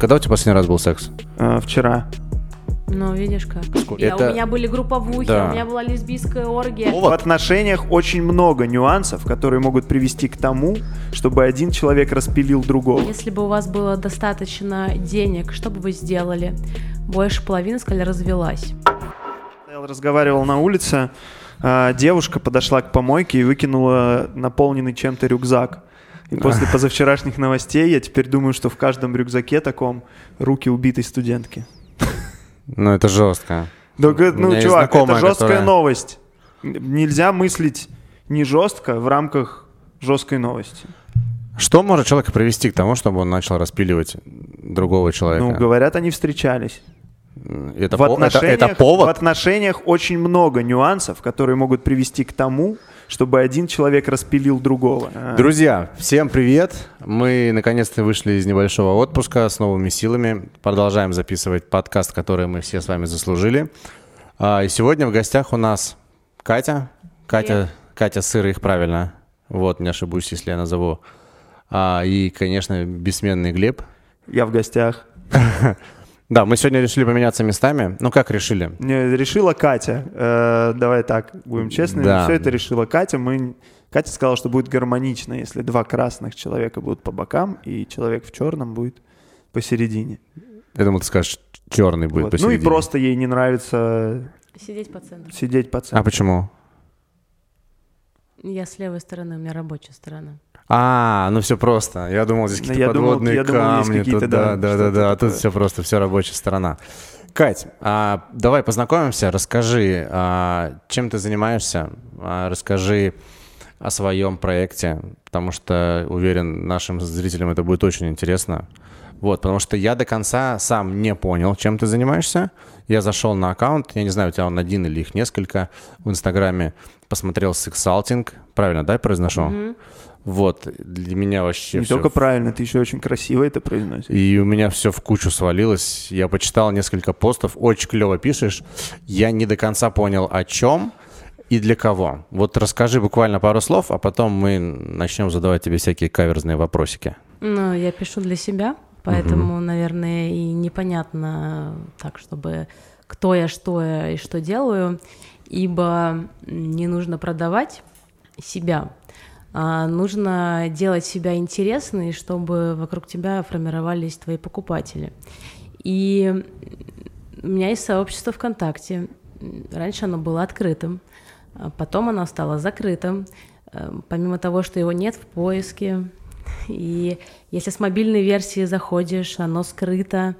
Когда у тебя последний раз был секс? А, вчера. Ну, видишь как. Сколько? Я, Это- У меня были групповухи, Да. у меня была лесбийская оргия. В отношениях очень много нюансов, которые могут привести к тому, чтобы один человек распилил другого. Если бы у вас было достаточно денег, что бы вы сделали? Больше половины сказали, развелась. Я разговаривал на улице, а, девушка подошла к помойке и выкинула наполненный чем-то рюкзак. И после позавчерашних новостей я теперь думаю, что в каждом рюкзаке таком руки убитой студентки. Ну, это жестко. Да, ну, чувак, это жесткая которая- новость. Нельзя мыслить не жестко в рамках жесткой новости. Что может человека привести к тому, чтобы он начал распиливать другого человека? Ну, говорят, они встречались. это, в, по- это- это повод? в отношениях очень много нюансов, которые могут привести к тому, чтобы один человек распилил другого. А, Друзья, всем привет! Мы наконец-то вышли из небольшого отпуска с новыми силами. Продолжаем записывать подкаст, который мы все с вами заслужили. А, И сегодня в гостях у нас Катя. Катя, Катя Сырых, правильно. Вот, не ошибусь, если я назову. А, И, конечно, бессменный Глеб. Я в гостях. Да, мы сегодня решили поменяться местами. Ну, как решили? Не, решила Катя. Э, давай так, будем честны. Да. Все это решила Катя. Мы... Катя сказала, что будет гармонично, если два красных человека будут по бокам, и человек в черном будет посередине. Я думал, ты скажешь, черный будет Вот. Ну и посередине. просто ей не нравится Сидеть по центру. сидеть по А центру. почему? Я с левой стороны, у меня рабочая сторона. А, ну все просто. Я думал, здесь Ну, какие-то я думал- подводные я думал, камни. какие-то, тут, да, да, да, да, да. А тут все просто, все рабочая сторона. Кать, а, давай познакомимся. Расскажи, а, чем ты занимаешься? А, расскажи о своем проекте, потому что уверен, нашим зрителям это будет очень интересно. Вот, потому что я до конца сам не понял, чем ты занимаешься. Я зашел на аккаунт, я не знаю, у тебя он один или их несколько в Инстаграме, посмотрел сексалтинг, правильно, да, я произношу? Вот, для меня вообще Не всё только правильно, ты еще очень красиво это произносишь. и у меня все в кучу свалилось. Я почитал несколько постов, очень клево пишешь. Я не до конца понял, о чем и для кого. Вот расскажи буквально пару слов, а потом мы начнем задавать тебе всякие каверзные вопросики. Ну, я пишу для себя, поэтому, наверное, и непонятно так, чтобы кто я, что я и что делаю, ибо не нужно продавать себя, а нужно делать себя интересной, чтобы вокруг тебя формировались твои покупатели. И у меня есть сообщество ВКонтакте. Раньше оно было открытым, а потом оно стало закрытым. Э, Помимо того, что его нет в поиске, и если с мобильной версии заходишь, оно скрыто,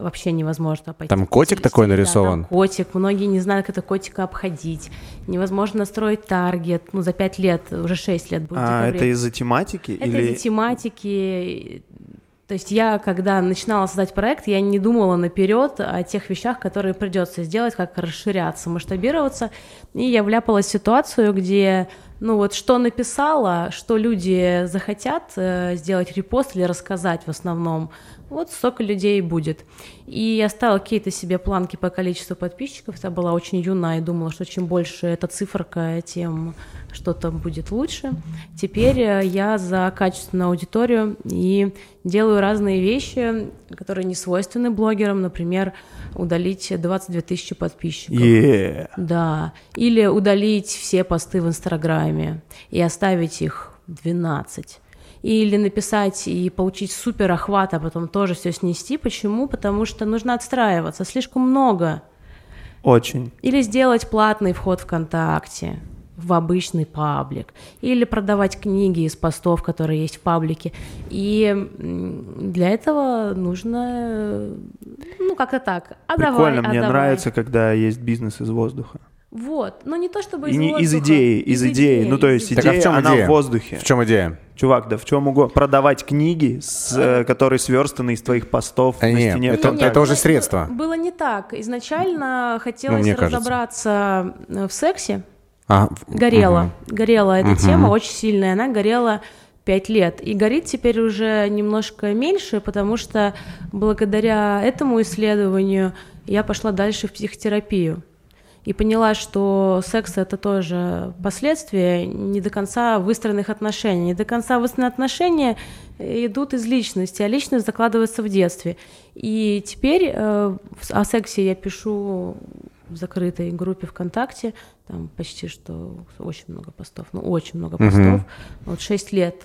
вообще невозможно пойти. Там котик такой Да, там нарисован? котик. Многие не знают, как это котика обходить. Невозможно настроить таргет. Ну, за пять лет, уже шесть лет будет. А это из-за тематики? Это или... из-за тематики. То есть я, когда начинала создать проект, я не думала наперед о тех вещах, которые придется сделать, как расширяться, масштабироваться. И я вляпалась в ситуацию, где, ну вот, что написала, что люди захотят э, сделать репост или рассказать в основном, вот столько людей будет. И я ставила какие-то себе планки по количеству подписчиков. Я была очень юна и думала, что чем больше эта циферка, тем что-то будет лучше. Теперь э, я за качественную аудиторию и делаю разные вещи, которые не свойственны блогерам. Например, удалить 22 тысячи подписчиков. Е. Да. Или удалить все посты в Инстаграме и оставить их 12. Или написать и получить супер охват, а потом тоже все снести. Почему? Потому что нужно отстраиваться. Слишком много. Очень. Или сделать платный вход ВКонтакте в обычный паблик, или продавать книги из постов, которые есть в паблике. И для этого нужно, ну, как-то так. А Прикольно, давай, а мне давай. нравится, когда есть бизнес из воздуха. Вот, но не то чтобы И из не из воздуха, идеи, из идеи. Ну, то есть Так а в идея, чем она идея? в воздухе. В чем идея? Чувак, да в чем угодно. Продавать книги, с, э, которые сверстаны из твоих постов А, на нет, стене это- ВКонтакте. это уже средство. Было не так. Изначально хотелось мне кажется. разобраться э, в сексе. А, Горела. Горела эта Мгм. тема очень сильная. Она горела пять лет. И горит теперь уже немножко меньше, потому что благодаря этому исследованию я пошла дальше в психотерапию. И поняла, что секс это тоже последствия не до конца выстроенных отношений. Не до конца выстроенные отношения идут из личности, а личность закладывается в детстве. И теперь э, о сексе я пишу в закрытой группе ВКонтакте, там почти что очень много постов, ну очень много постов. Uh-huh. Вот 6 лет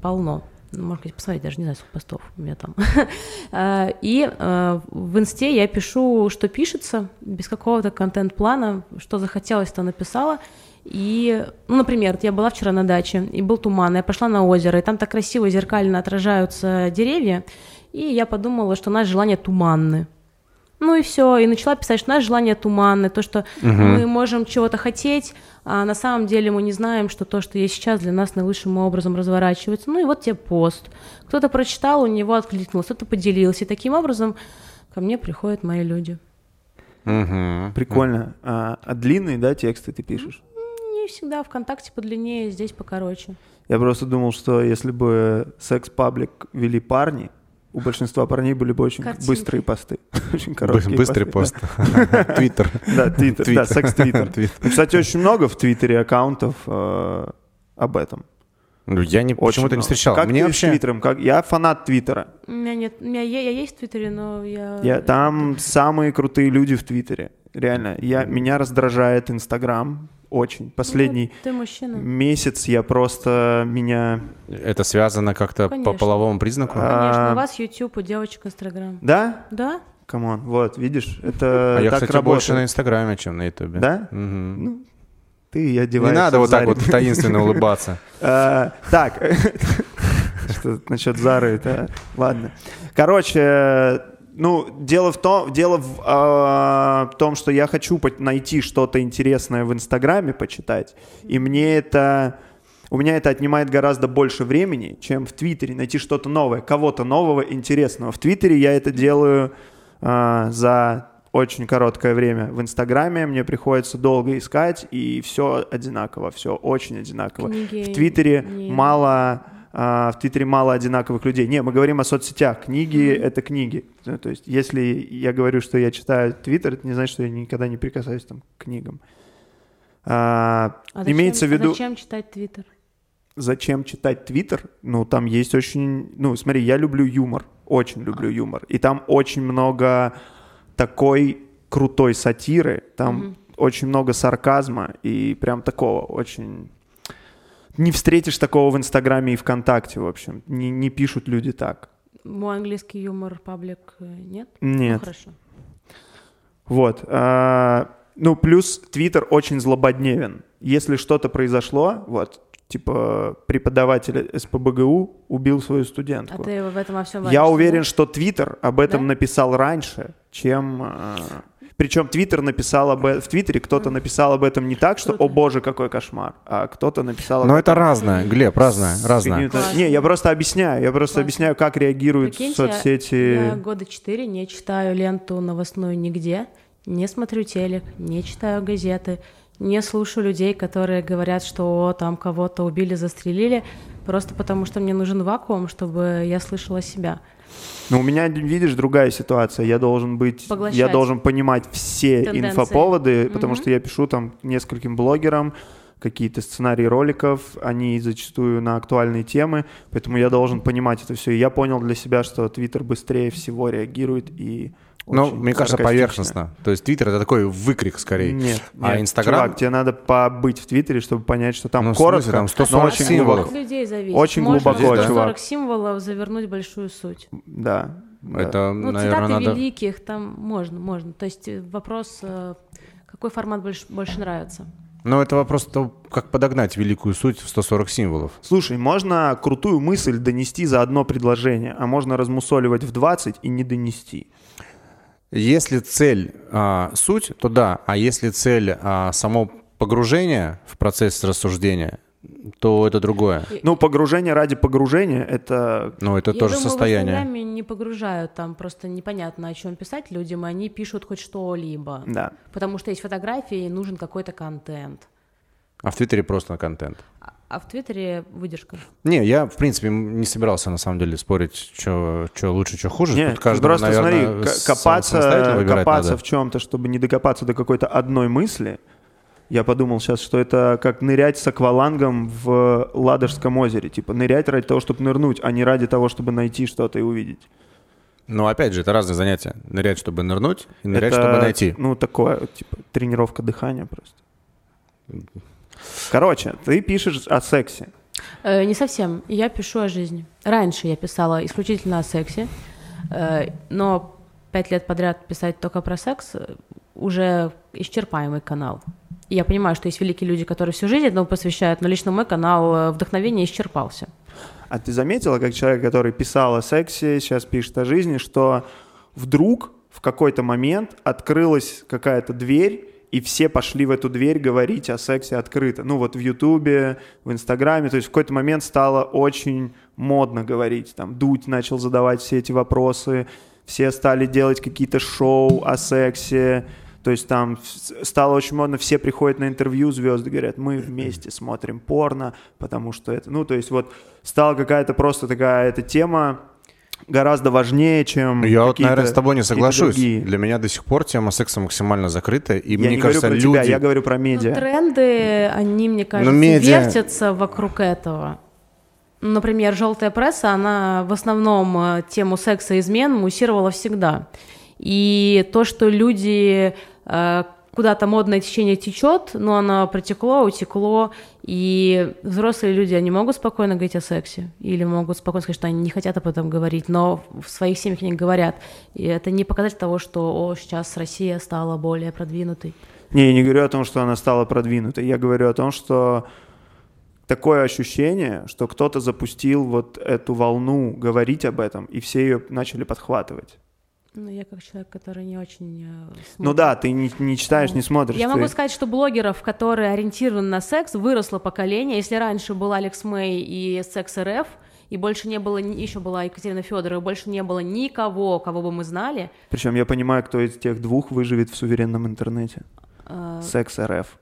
полно. Ну, можно сказать, посмотреть, даже не знаю, сколько постов у меня там. А, и а, в инсте я пишу, что пишется, без какого-то контент-плана, что захотелось, то написала. И, ну, например, я была вчера на даче, и был туман, я пошла на озеро, и там так красиво зеркально отражаются деревья, и я подумала, что наше желание туманны. Ну и все, и начала писать, что наше желание туманное, то, что угу. мы можем чего-то хотеть, а на самом деле мы не знаем, что то, что есть сейчас, для нас наилучшим образом разворачивается. Ну и вот тебе пост. Кто-то прочитал, у него откликнулось, кто-то поделился. И таким образом ко мне приходят мои люди. Угу. Прикольно. А, а длинные, да, тексты ты пишешь? Не всегда. ВКонтакте подлиннее, здесь покороче. Я просто думал, что если бы секс-паблик вели парни, у большинства парней были бы очень Картинки. быстрые посты. очень короткие Быстрый пост. Твиттер. Да, Твиттер. Да, секс-твиттер. Кстати, очень много в Твиттере аккаунтов э, об этом. Ну, я не, почему-то не встречал. Как Мне ты вообще... с Твиттером? Как... Я фанат Твиттера. У меня нет, у меня я, я есть в Твиттере, но я... я... Там самые крутые люди в Твиттере. Реально. Я, меня раздражает Инстаграм, очень. Последний ну, ты мужчина. месяц я просто меня... Это связано как-то по половому признаку? Конечно, у вас YouTube, у девочек Инстаграм. Да? Да. Come on, вот, видишь, это А я, так кстати, работает. больше на Инстаграме, чем на Ютубе. Да? Угу. Ну, ты одеваешься Не надо вот так вот таинственно улыбаться. А, так, что насчет Зары, это ладно. Короче, ну, дело в том, дело в э, том, что я хочу найти что-то интересное в Инстаграме, почитать, и мне это, у меня это отнимает гораздо больше времени, чем в Твиттере найти что-то новое, кого-то нового, интересного. В Твиттере я это делаю э, за очень короткое время. В Инстаграме мне приходится долго искать, и все одинаково, все очень одинаково. Книги в Твиттере не... мало в Твиттере мало одинаковых людей. Не, мы говорим о соцсетях. Книги это книги. То есть если я говорю, что я читаю Твиттер, это не значит, что я никогда не прикасаюсь там, к книгам. А, а имеется зачем, в виду... зачем читать Твиттер? Зачем читать Твиттер? Ну, там есть очень... Ну, смотри, я люблю юмор. Очень люблю юмор. И там очень много такой крутой сатиры. Там mm-hmm. очень много сарказма и прям такого очень не встретишь такого в Инстаграме и ВКонтакте, в общем. Не, не пишут люди так. Мой английский юмор паблик э, нет? Нет. Ну, хорошо. Вот. А, ну, плюс Твиттер очень злободневен. Если что-то произошло, вот, типа преподаватель СПБГУ убил свою студентку. А ты в этом во всем Я уверен, что Твиттер об этом да? написал раньше, чем... Причем Твиттер написал об этом, в Твиттере кто-то написал об этом не так, что «О боже, какой кошмар», а кто-то написал... Но это разное, Глеб, разное, разное. Не, я просто объясняю, я просто объясняю, как реагируют Прикиньте, соцсети. Я года четыре не читаю ленту новостную нигде, не смотрю телек, не читаю газеты, не слушаю людей, которые говорят, что там кого-то убили, застрелили, просто потому что мне нужен вакуум, чтобы я слышала себя. Но у меня, видишь, другая ситуация. Я должен быть, Поглощать. я должен понимать все Тенденции. инфоповоды, потому что я пишу там нескольким блогерам какие-то сценарии роликов, они зачастую на актуальные темы, поэтому я должен понимать это все. И я понял для себя, что Твиттер быстрее всего реагирует и ну, мне кажется, поверхностно. То есть Твиттер это такой выкрик скорее. Нет, а Инстаграм... Чувак, тебе надо побыть в Твиттере, чтобы понять, что там ну, коротко, смысле, там 140 очень символов. От людей зависит. Очень Можно глубоко, чувак. 140 символов завернуть большую суть. Да. Это, ну, наверное, цитаты надо... великих там можно, можно. То есть э, вопрос, э, какой формат больше, больше нравится. Ну, это вопрос того, как подогнать великую суть в 140 символов. Слушай, можно крутую мысль донести за одно предложение, а можно размусоливать в 20 и не донести. Если цель а, суть, то да. А если цель а, само погружение в процесс рассуждения, то это другое. Ну, погружение ради погружения это. Ну, это Я тоже думаю, состояние. Инстаграме не погружают, там просто непонятно, о чем писать людям, и они пишут хоть что-либо. Да. Потому что есть фотографии, и нужен какой-то контент. А в Твиттере просто контент. А, в Твиттере выдержка. Не, я, в принципе, не собирался, на самом деле, спорить, что лучше, что хуже. Нет, Тут каждому, просто наверное, смотри, копаться, копаться надо. в чем-то, чтобы не докопаться до какой-то одной мысли. Я подумал сейчас, что это как нырять с аквалангом в Ладожском озере. Типа нырять ради того, чтобы нырнуть, а не ради того, чтобы найти что-то и увидеть. Но, опять же, это разные занятия. Нырять, чтобы нырнуть, и нырять, это, чтобы найти. Ну, такое, типа, тренировка дыхания просто. Короче, ты пишешь о сексе. Э, не совсем. Я пишу о жизни. Раньше я писала исключительно о сексе, э, но пять лет подряд писать только про секс э, уже исчерпаемый канал. И я понимаю, что есть великие люди, которые всю жизнь этому посвящают, но лично мой канал э, вдохновения исчерпался. А ты заметила, как человек, который писал о сексе, сейчас пишет о жизни, что вдруг в какой-то момент открылась какая-то дверь, и все пошли в эту дверь говорить о сексе открыто. Ну вот в Ютубе, в Инстаграме, то есть в какой-то момент стало очень модно говорить. Там Дудь начал задавать все эти вопросы, все стали делать какие-то шоу о сексе, то есть там стало очень модно, все приходят на интервью, звезды говорят, мы вместе смотрим порно, потому что это, ну, то есть вот стала какая-то просто такая эта тема гораздо важнее, чем Я вот, наверное, с тобой не соглашусь. Для меня до сих пор тема секса максимально закрытая. И Я мне не кажется, говорю про люди... тебя, я говорю про Ну, медиа. тренды, они, мне кажется, медиа- вертятся вокруг этого. Например, желтая пресса, она в основном э, тему секса и измен муссировала всегда. И то, что люди э, куда-то модное течение течет, но оно протекло, утекло, и взрослые люди, они могут спокойно говорить о сексе, или могут спокойно сказать, что они не хотят об этом говорить, но в своих семьях они говорят. И это не показатель того, что о, сейчас Россия стала более продвинутой. Не, я не говорю о том, что она стала продвинутой. Я говорю о том, что такое ощущение, что кто-то запустил вот эту волну говорить об этом, и все ее начали подхватывать. Ну, я как человек, который не очень... э, Ну да, ты не, не читаешь, не смотришь. Я ты- могу сказать, что блогеров, которые ориентированы на секс, выросло поколение. Если раньше был Алекс Мэй и Секс РФ, и больше не было, еще была Екатерина Федорова, и больше не было никого, кого бы мы знали. Причем я понимаю, кто из тех двух выживет в суверенном интернете. э, Секс РФ.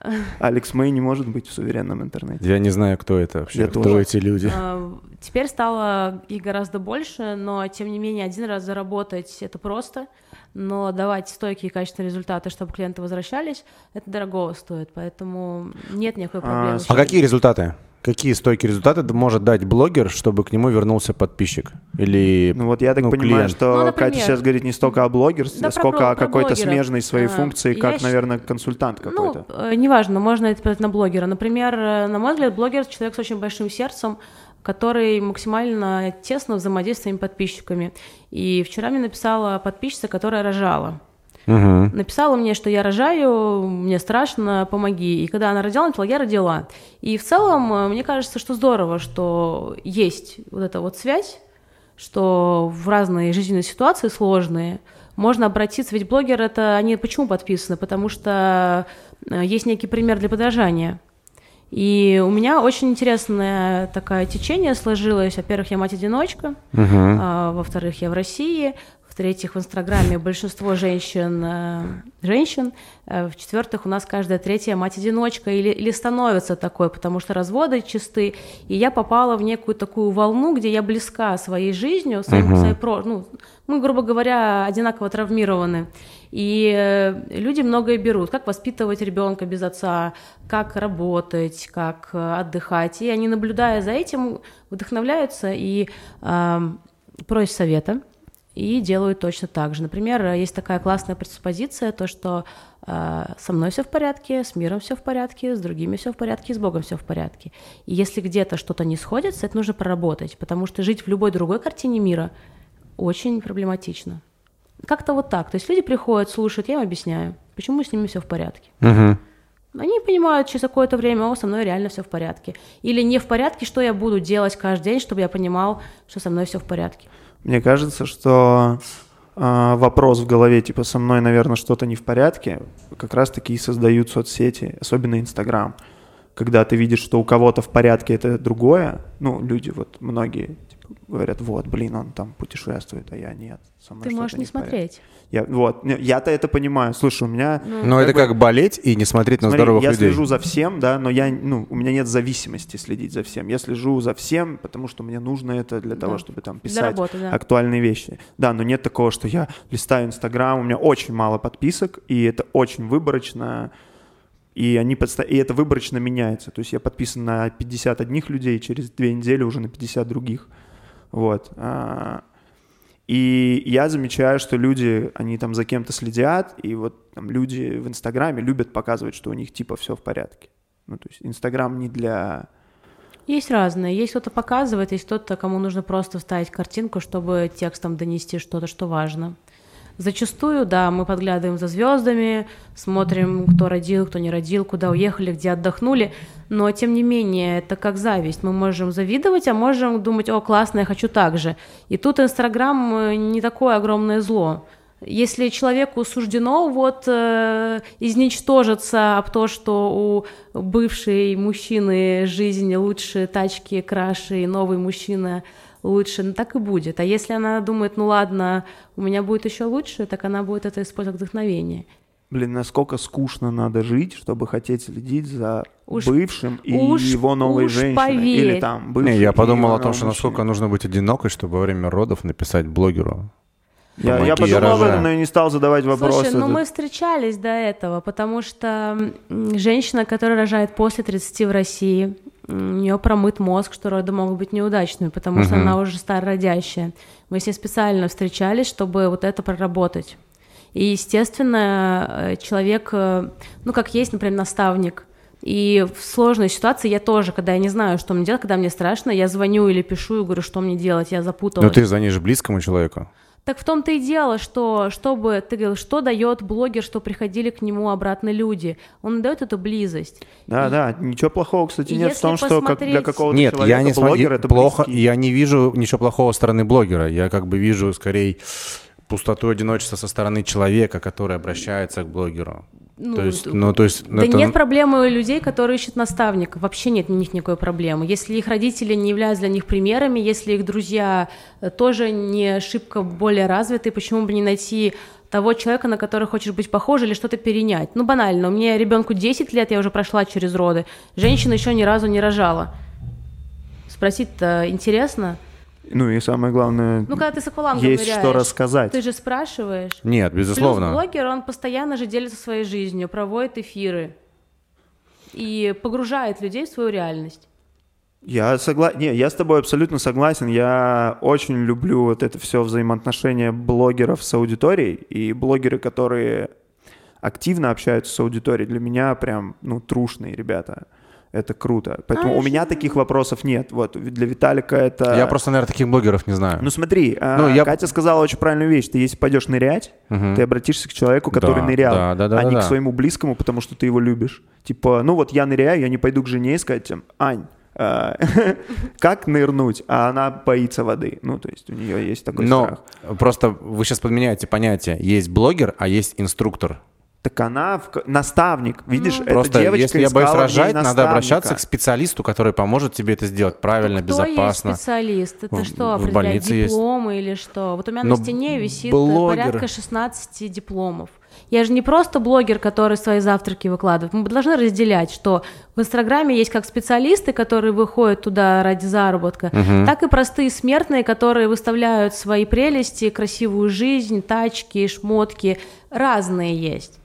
Алекс Мэй не может быть в суверенном интернете. Я не знаю, кто это вообще, Я кто тоже. эти люди. э, Теперь стало их гораздо больше, но тем не менее один раз заработать это просто, но давать стойкие и качественные результаты, чтобы клиенты возвращались, это дорого стоит, поэтому нет никакой проблемы. А, с А этим. какие результаты? Какие стойкие результаты может дать блогер, чтобы к нему вернулся подписчик? Или Ну вот я так ну, понимаю, клиент? что Ну, например. Катя сейчас говорит не столько о блогерстве, Да, про сколько блог- о про какой-то смежной своей А, функции, я как, щ- наверное, консультант какой-то. Ну, э, неважно, можно это сказать на блогера. Например, э, на мой взгляд, блогер — человек с очень большим сердцем, который максимально тесно взаимодействует с своими подписчиками. И вчера мне написала подписчица, которая рожала. Мгм. Написала мне, что я рожаю, мне страшно, помоги. И когда она родила, она сказала, я родила. И в целом, э, мне кажется, что здорово, что есть вот эта вот связь, что в разные жизненные ситуации сложные можно обратиться, ведь блогер это, они почему подписаны? Потому что э, есть некий пример для подражания. И у меня очень интересное такое течение сложилось. Во-первых, я мать-одиночка, Мгм. а, во-вторых, я в России, в-третьих, в Инстаграме большинство женщин, э, женщин, Э, в-четвертых, у нас каждая третья мать-одиночка или, или становится такой, потому что разводы чисты, и я попала в некую такую волну, где я близка своей жизнью, своим, Мгм. своей про- ну, мы, грубо говоря, одинаково травмированы. И э, люди многое берут, как воспитывать ребенка без отца, как работать, как э, отдыхать. И они, наблюдая за этим, вдохновляются и ам, просят совета и делают точно так же. Например, есть такая классная предпозиция, то, что э, со мной все в порядке, с миром все в порядке, с другими все в порядке, с Богом все в порядке. И если где-то что-то не сходится, это нужно проработать, потому что жить в любой другой картине мира очень проблематично. Как-то вот так. То есть люди приходят, слушают, я им объясняю, почему с ними все в порядке. Мгм. Они понимают через какое-то время, о, со мной реально все в порядке. Или не в порядке, что я буду делать каждый день, чтобы я понимал, что со мной все в порядке. Мне кажется, что а, вопрос в голове, типа, со мной, наверное, что-то не в порядке, как раз-таки и создают соцсети, особенно Инстаграм. Когда ты видишь, что у кого-то в порядке это другое, ну, люди вот многие типа, говорят, вот, блин, он там путешествует, а я нет. Со мной Ты можешь не в порядке». смотреть. Я, вот, я-то это понимаю. Слушай, у меня... Но это бы- как болеть и не смотреть на Смотри, здоровых я людей. слежу за всем, да, но я, ну, у меня нет зависимости следить за всем. Я слежу за всем, потому что мне нужно это для того, Да. чтобы там Для писать работы, да. актуальные вещи. Да, но нет такого, что я листаю Инстаграм, у меня очень мало подписок, и это очень выборочно, и, они подста- и это выборочно меняется. То есть я подписан на 50 одних людей, через две недели уже на 50 других. Вот. А, И я замечаю, что люди, они там за кем-то следят, и вот там люди в Инстаграме любят показывать, что у них типа все в порядке. Ну, то есть Инстаграм не для... Есть разные. Есть кто-то показывает, есть кто-то, кому нужно просто вставить картинку, чтобы текстом донести что-то, что важно. Зачастую, да, мы подглядываем за звездами, смотрим, кто родил, кто не родил, куда уехали, где отдохнули, но тем не менее это как зависть. Мы можем завидовать, а можем думать, о, классно, я хочу так же. И тут Инстаграм э, не такое огромное зло. Если человеку суждено вот э, изничтожиться об то, что у бывшей мужчины жизнь лучше, тачки краше, и новый мужчина лучше, ну так и будет. А если она думает, ну ладно, у меня будет еще лучше, так она будет это использовать как вдохновение. Блин, насколько скучно надо жить, чтобы хотеть следить за Уж- бывшим и уж- его новой уж женщиной. поверь. Или там бывшим Не, я подумал о том, что насколько мужчиной. нужно быть одинокой, чтобы во время родов написать блогеру. Я, я подумал об этом, но я не стал задавать вопросы. Слушай, ну мы встречались до этого, потому что женщина, которая рожает после 30 в России, у нее промыт мозг, что роды могут быть неудачными, потому что Мгм. она уже старородящая. Мы с ней специально встречались, чтобы вот это проработать. И, естественно, э, человек, э, ну, как есть, например, наставник, и в сложной ситуации я тоже, когда я не знаю, что мне делать, когда мне страшно, я звоню или пишу и говорю, что мне делать, я запуталась. Но ты звонишь близкому человеку. Так в том-то и дело, что чтобы ты говорил, что дает блогер, что приходили к нему обратно люди. Он дает эту близость. Да, И- да, ничего плохого, кстати, нет в если том, что как для посмотреть- какого-то Нет, человека я не блогер смотрю это плохо, близкий. я не вижу ничего плохого со стороны блогера. Я как бы вижу скорее пустоту одиночества со стороны человека, который обращается к блогеру. Ну, то есть, ну, то есть, Да это- нет проблемы у людей, которые ищут наставника. Вообще нет у них никакой проблемы. Если их родители не являются для них примерами, если их друзья э, тоже не шибко более развиты, почему бы не найти того человека, на который хочешь быть похож или что-то перенять? Ну, банально. У меня ребенку 10 лет, я уже прошла через роды. Женщина еще ни разу не рожала. Спросить-то интересно. Ну и самое главное, Ну, когда ты с аквалангом есть что ныряешь, рассказать. Ты же спрашиваешь. Нет, безусловно. Плюс блогер, он постоянно же делится своей жизнью, проводит эфиры и погружает людей в свою реальность. Я согласен. Не, я с тобой абсолютно согласен. Я очень люблю вот это все взаимоотношение блогеров с аудиторией. И блогеры, которые активно общаются с аудиторией, для меня прям, ну, трушные ребята. Это круто. Поэтому А, у меня таких вопросов нет. Вот для Виталика это... Я просто, наверное, таких блогеров не знаю. Ну смотри, а, Ну, я- Катя сказала очень правильную вещь. Ты если пойдешь нырять, Мгм. ты обратишься к человеку, который Да, нырял, да, да, да, а не да, к да. своему близкому, потому что ты его любишь. Типа, ну вот я ныряю, я не пойду к жене и сказать, Ань, а, как нырнуть? А она боится воды. Ну, то есть у нее есть такой Но страх. просто вы сейчас подменяете понятие. Есть блогер, а есть инструктор. Так она в наставник, видишь, это Просто девочка если я боюсь рожать, надо обращаться к специалисту, который поможет тебе это сделать правильно, Кто безопасно. есть специалист? Это В- что, в определяет больнице есть. дипломы или что? Вот у меня Но на стене висит блогер- порядка 16 дипломов. Я же не просто блогер, который свои завтраки выкладывает. Мы должны разделять, что в Инстаграме есть как специалисты, которые выходят туда ради заработка, так и простые смертные, которые выставляют свои прелести, красивую жизнь, тачки, шмотки. Разные есть.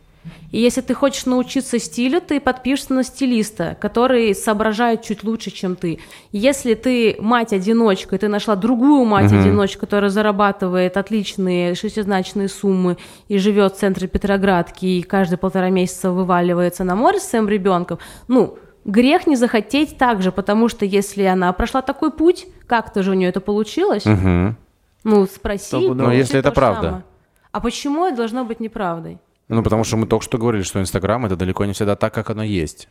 И если ты хочешь научиться стилю, ты подпишешься на стилиста, который соображает чуть лучше, чем ты. Если ты мать-одиночка, и ты нашла другую мать-одиночку, которая зарабатывает отличные шестизначные суммы и живет в центре Петроградки, и каждые полтора месяца вываливается на море с своим ребенком, ну, грех не захотеть так же, потому что если она прошла такой путь, как-то же у нее это получилось, Мгм. ну, спроси. Но если это правда. самое. А почему это должно быть неправдой? Ну, потому что мы только что говорили, что Инстаграм это далеко не всегда так, как оно есть.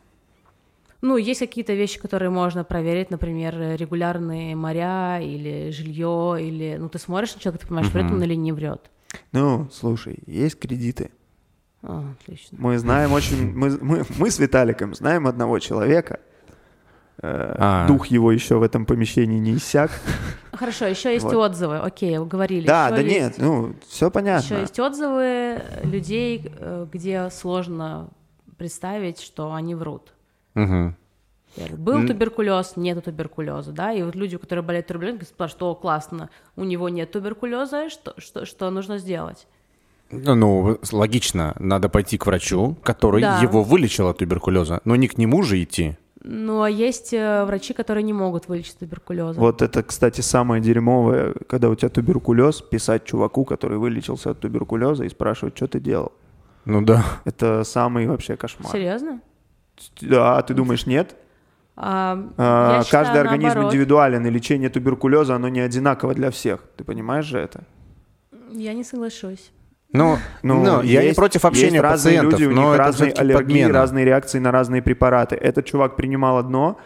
Ну, есть какие-то вещи, которые можно проверить, например, регулярные моря или жилье, или, ну, ты смотришь на человека, ты понимаешь, врет он или не врет. Ну, слушай, есть кредиты. А, отлично. Мы знаем очень... Мы, мы, мы с Виталиком знаем одного человека, А. дух его еще в этом помещении не иссяк. Хорошо, еще есть Вот. отзывы. Окей, вы говорили. Да, Еще да есть- нет, ну, все понятно. Еще есть отзывы людей, э, где сложно представить, что они врут. Мгм. Был туберкулез, нету туберкулеза, да, и вот люди, которые болеют туберкулезом, спрашивают, что классно, у него нет туберкулеза, что, что, что нужно сделать? Ну, Ну, логично, надо пойти к врачу, который Да. его вылечил от туберкулеза, но не к нему же идти. Ну, а есть э, врачи, которые не могут вылечить туберкулез. Вот это, кстати, самое дерьмовое, когда у тебя туберкулез, писать чуваку, который вылечился от туберкулеза, и спрашивать, что ты делал. Ну да. Это самый вообще кошмар. Серьезно? Да, а ты думаешь, нет? А, А, я считаю, Каждый организм наоборот. индивидуален, и лечение туберкулеза, оно не одинаково для всех. Ты понимаешь же это? Я не соглашусь. Ну, ну, я не есть- против общения есть разные пациентов, люди, у но них это разные аллергии, подмена. разные реакции на разные препараты. Этот чувак принимал одно,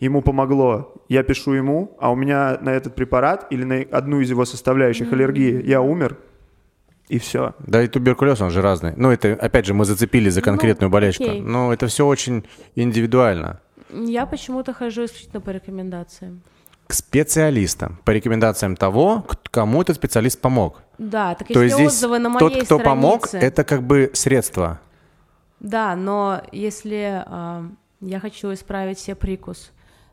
ему помогло, я пишу ему, а у меня на этот препарат или на одну из его составляющих аллергии, я умер, и все. Да и туберкулез, он же разный. Ну, это, опять же, мы зацепили за Ну, конкретную болячку. окей. Но это все очень индивидуально. Я почему-то хожу исключительно по рекомендациям. К специалистам, по рекомендациям того, к- кому этот специалист помог. Да, так То если есть здесь отзывы на моей тот, кто странице... помог, это как бы средство. Да, но если а, я хочу исправить себе прикус,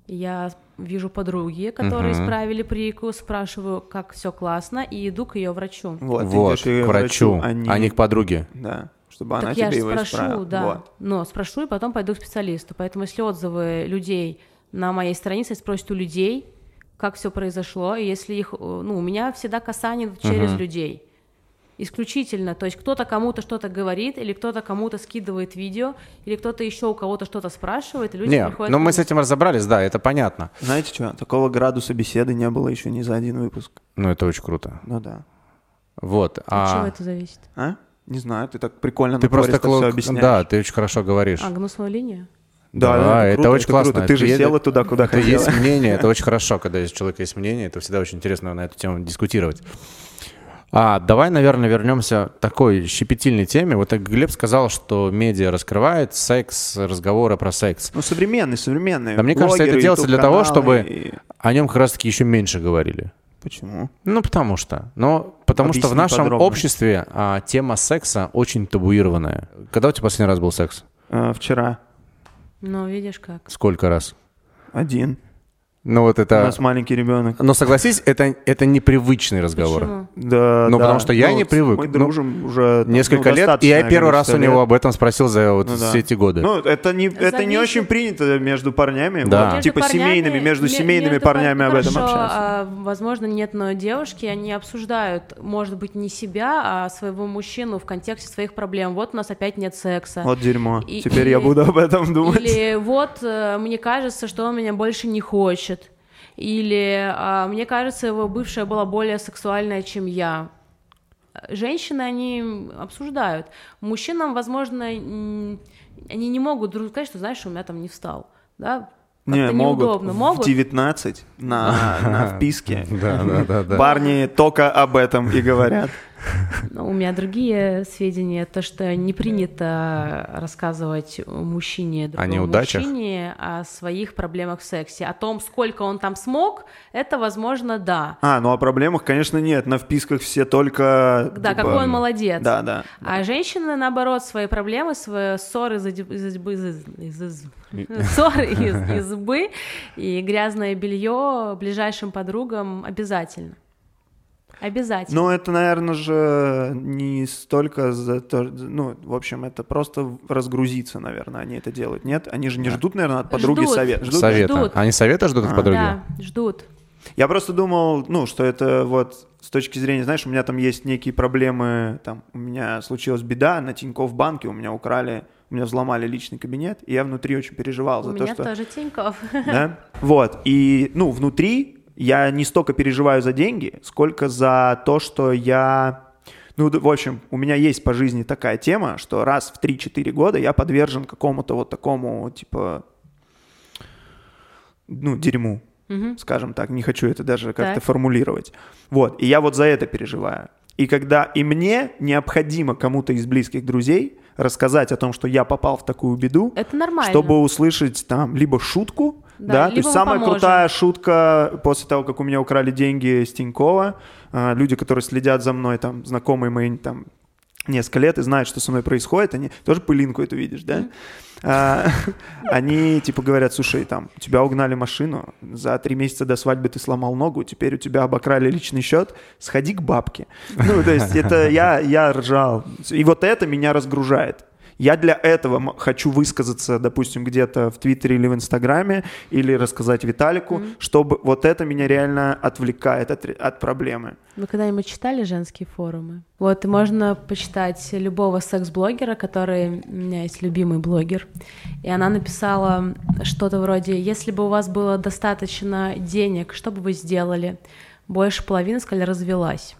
я вижу подруги, которые Мгм. исправили прикус, спрашиваю, как все классно, и иду к ее врачу. Вот, Вот, к врачу, а не- а не к подруге. Да, чтобы она так я тебе же его спрошу, исправила. да. Вот. Но спрошу и потом пойду к специалисту. Поэтому если отзывы людей на моей странице, спросят у людей, как все произошло, и если их, э, ну, у меня всегда касание через Мгм. людей. Исключительно, то есть кто-то кому-то что-то говорит, или кто-то кому-то скидывает видео, или кто-то еще у кого-то что-то спрашивает, и люди Не, приходят. ну мы с этим разобрались, да, это понятно. Знаете что, такого градуса беседы не было еще ни за один выпуск. Ну, это очень круто. Ну да. Вот. От А чего это зависит? А? Не знаю, ты так прикольно ты просто все кло- объясняешь. Да, ты очень хорошо говоришь. А, гнусную линию? Да, Да, это круто, очень классно. круто. Ты Это же е- села туда, куда Это хотела. есть мнение, это очень хорошо, когда у человека есть мнение, это всегда очень интересно на эту тему дискутировать. А, давай, наверное, вернемся к такой щепетильной теме. Вот Глеб сказал, что медиа раскрывает секс, разговоры про секс. Ну, современный, современный. Да мне кажется, это делается для того, чтобы- и- О нем как раз-таки еще меньше говорили. Почему? Ну, потому что. Но потому что в Объясни нашем подробно. обществе а, тема секса очень табуированная. Когда у тебя последний раз был секс? А, вчера Ну, видишь как. Сколько раз? один. Ну, вот У это... нас маленький ребенок. Но согласись, это, это непривычный разговор. Почему? Да, Ну, да. потому что я не с- привык. Мы Ну, дружим уже там, Несколько ну, лет, и я первый раз у него лет. об этом спросил за вот Ну да. все эти годы. Ну, это не, это не очень принято между парнями. Да. Вот, Между типа парнями- семейными, между ме- семейными между пар- парнями ну, об этом хорошо, общаться. а, возможно, нет, но девушки, они обсуждают, может быть, не себя, а своего мужчину в контексте своих проблем. Вот у нас опять нет секса. Вот дерьмо. И- Теперь или- я буду об этом думать. Или вот э, мне кажется, что он меня больше не хочет. Или а, мне кажется, его бывшая была более сексуальная, чем я. Женщины, они обсуждают. Мужчинам, возможно, они не могут друг сказать, что, знаешь, у меня там не встал. Да? Не, Как-то могут. неудобно. В Могут? 19 на, на вписке. Да, да, да, да. Парни только об этом и говорят. У меня другие сведения, то, что не принято рассказывать мужчине, другому неудачах? мужчине о своих проблемах в сексе. О том, сколько он там смог, это, возможно, да. А, ну о проблемах, конечно, нет. На вписках все только... Да, типа, какой он молодец. Да, да. А женщины, наоборот, свои проблемы, свои ссоры из, из, из, из- из- из- ссоры из избы и грязное белье ближайшим подругам обязательно. Обязательно. Ну, это, наверное же, не столько за то... Ну, в общем, это просто разгрузиться, наверное, они это делают. Нет? Они же не ждут, наверное, от подруги Ждут. совет. Ждут? Совета. Ждут. Они совета ждут от А. подруги? Да, ждут. Я просто думал, ну, что это вот с точки зрения, знаешь, у меня там есть некие проблемы, там, у меня случилась беда на Тинькофф банке, у меня украли, у меня взломали личный кабинет, и я внутри очень переживал У за то, меня что... тоже Тинькофф. Да? Вот, и, ну, внутри я не столько переживаю за деньги, сколько за то, что я... Ну, в общем, у меня есть по жизни такая тема, что раз в 3-4 года я подвержен какому-то вот такому, типа, ну, дерьму, Мгм. скажем так, не хочу это даже как-то Так. формулировать. Вот, и я вот за это переживаю. И когда и мне необходимо кому-то из близких друзей рассказать о том, что я попал в такую беду, Это нормально. чтобы услышать там либо шутку, Да, Да, то есть самая поможем. крутая шутка после того, как у меня украли деньги с Тинькова, а, люди, которые следят за мной, там, знакомые мои, там, несколько лет и знают, что со мной происходит, они тоже пылинку эту видишь, да? А, Они типа говорят, слушай, там, у тебя угнали машину, за три месяца до свадьбы ты сломал ногу, теперь у тебя обокрали личный счет, сходи к бабке. Ну, то есть это я, я ржал. И вот это меня разгружает. Я для этого хочу высказаться, допустим, где-то в Твиттере или в Инстаграме, или рассказать Виталику, чтобы вот это меня реально отвлекает от, от проблемы. Вы когда-нибудь читали женские форумы? Вот, можно почитать любого секс-блогера, который... У меня есть любимый блогер, и она написала что-то вроде «Если бы у вас было достаточно денег, что бы вы сделали?» Больше половины сказали «развелась».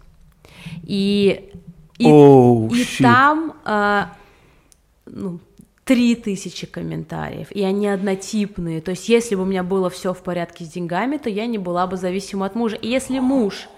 И, и, Оу, и щит. там а, ну, три тысячи комментариев, и они однотипные. То есть, если бы у меня было все в порядке с деньгами, то я не была бы зависима от мужа. И если муж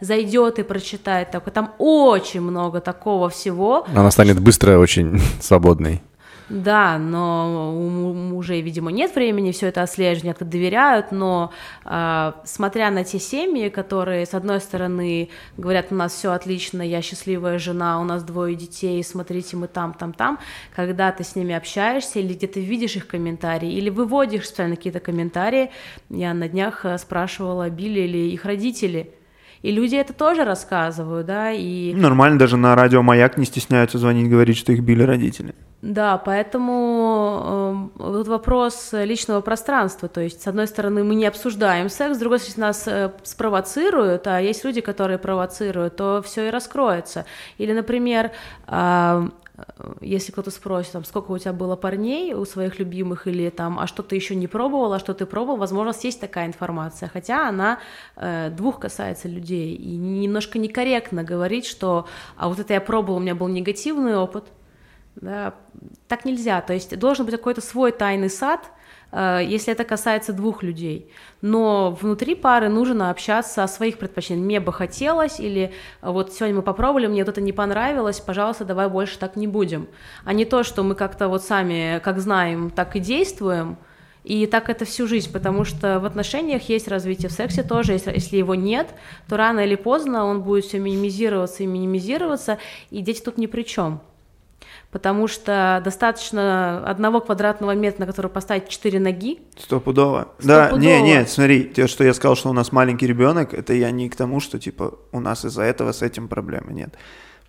зайдет и прочитает такое, там очень много такого всего, Она станет быстро очень свободной. Да, но у му- мужей, видимо, нет времени все это отслеживать, некоторые доверяют, но а, смотря на те семьи, которые, с одной стороны, говорят, у нас все отлично, я счастливая жена, у нас двое детей, смотрите, мы там, там, там, когда ты с ними общаешься или где-то видишь их комментарии, или выводишь специально какие-то комментарии, я на днях э, спрашивала, били ли их родители, и люди это тоже рассказывают, да, и... Нормально даже на радио «Маяк» не стесняются звонить, говорить, что их били родители. Да, поэтому э, вот вопрос личного пространства, то есть, с одной стороны, мы не обсуждаем секс, с другой стороны, нас э, спровоцируют, а есть люди, которые провоцируют, то все и раскроется. Или, например, э, если кто-то спросит, там, сколько у тебя было парней у своих любимых, или там, а что ты еще не пробовал, а что ты пробовал, возможно, есть такая информация, хотя она э, двух касается людей, и немножко некорректно говорить, что, а вот это я пробовал, у меня был негативный опыт, да, так нельзя. То есть должен быть какой-то свой тайный сад, э, если это касается двух людей. Но внутри пары нужно общаться о своих предпочтениях. Мне бы хотелось, или э, вот сегодня мы попробовали, мне вот это не понравилось, пожалуйста, давай больше так не будем. А не то, что мы как-то вот сами, как знаем, так и действуем, и так это всю жизнь, потому что в отношениях есть развитие, в сексе тоже, если, если его нет, то рано или поздно он будет все минимизироваться и минимизироваться, и дети тут ни при чем. Потому что достаточно одного квадратного метра, на который поставить четыре ноги. Стопудово. Да, Стопудово. не, не, смотри, то, что я сказал, что у нас маленький ребенок, это я не к тому, что, типа, у нас из-за этого с этим проблемы нет.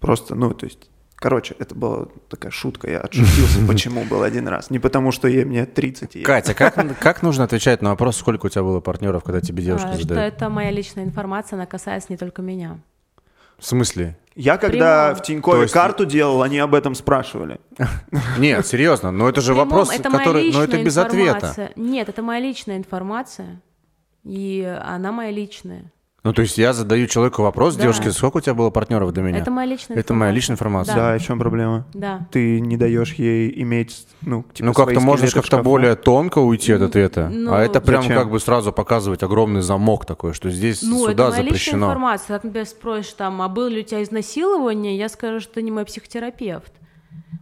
Просто, ну, то есть, короче, это была такая шутка, я отшутился, почему был один раз. Не потому, что ей мне 30. и я- Катя, как, как нужно отвечать на вопрос, сколько у тебя было партнеров, когда тебе девушка а, что задает? это моя личная информация, она касается не только меня. В смысле? Я когда Прямом. в Тинькове есть- карту делал, они об этом спрашивали. Нет, серьезно, но это же Прямом вопрос, это который, но это без ответа. Нет, это моя личная информация, и она моя личная. Ну, то есть я задаю человеку вопрос, Да. девушке, сколько у тебя было партнеров до меня? Это моя личная Это моя личная информация. Да, и в чем проблема? Да. Ты не даешь ей иметь, ну, типа, ну, как-то в как-то более тонко уйти от ответа. ну, а это прям Зачем? как бы сразу показывать огромный замок такой, что здесь Ну, это сюда моя личная запрещено. информация. Как, например, спросишь, там, а было ли у тебя изнасилование, я скажу, что ты не мой психотерапевт.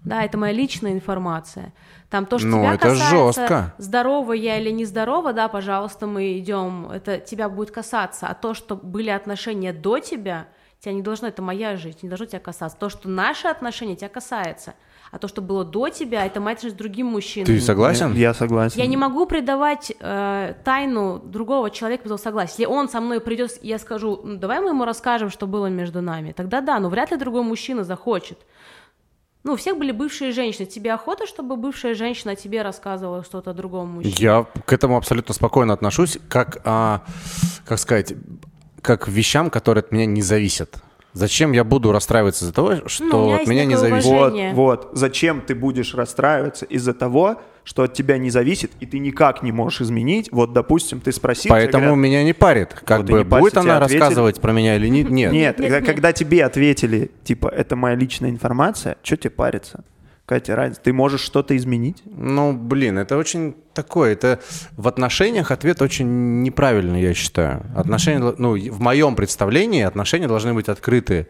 Да, это моя личная информация. Там то, что Ну, тебя это касается, жестко. здорова я или нездорова, да, пожалуйста, мы идем, это тебя будет касаться. А то, что были отношения до тебя, тебя не должно, это моя жизнь, не должно тебя касаться. То, что наши отношения тебя касается, а то, что было до тебя, это моя отношения с другим мужчиной. Ты согласен? Я согласен. Я не могу предавать э, тайну другого человека без его согласия. Если он со мной придет, и я скажу, «Ну, давай мы ему расскажем, что было между нами, тогда да, но вряд ли другой мужчина захочет. Ну, у всех были бывшие женщины. Тебе охота, чтобы бывшая женщина о тебе рассказывала что-то о другом мужчине? Я к этому абсолютно спокойно отношусь, как, а, как сказать, как к вещам, которые от меня не зависят. Зачем я буду расстраиваться из-за того, что Ну, у меня от меня не зависит? Вот, вот. Зачем ты будешь расстраиваться из-за того, что от тебя не зависит, и ты никак не можешь изменить? Вот, допустим, ты спросил... Поэтому говорят, меня не парит. Как Вот бы парься, будет она ответили. рассказывать про меня или не- нет? Нет, Нет, когда, нет. когда тебе ответили, типа, это моя личная информация, что тебе париться? Какая разница? Ты можешь что-то изменить? Ну, блин, это очень такое. Это в отношениях ответ очень неправильный, я считаю. Отношения, ну, в моем представлении отношения должны быть открытые.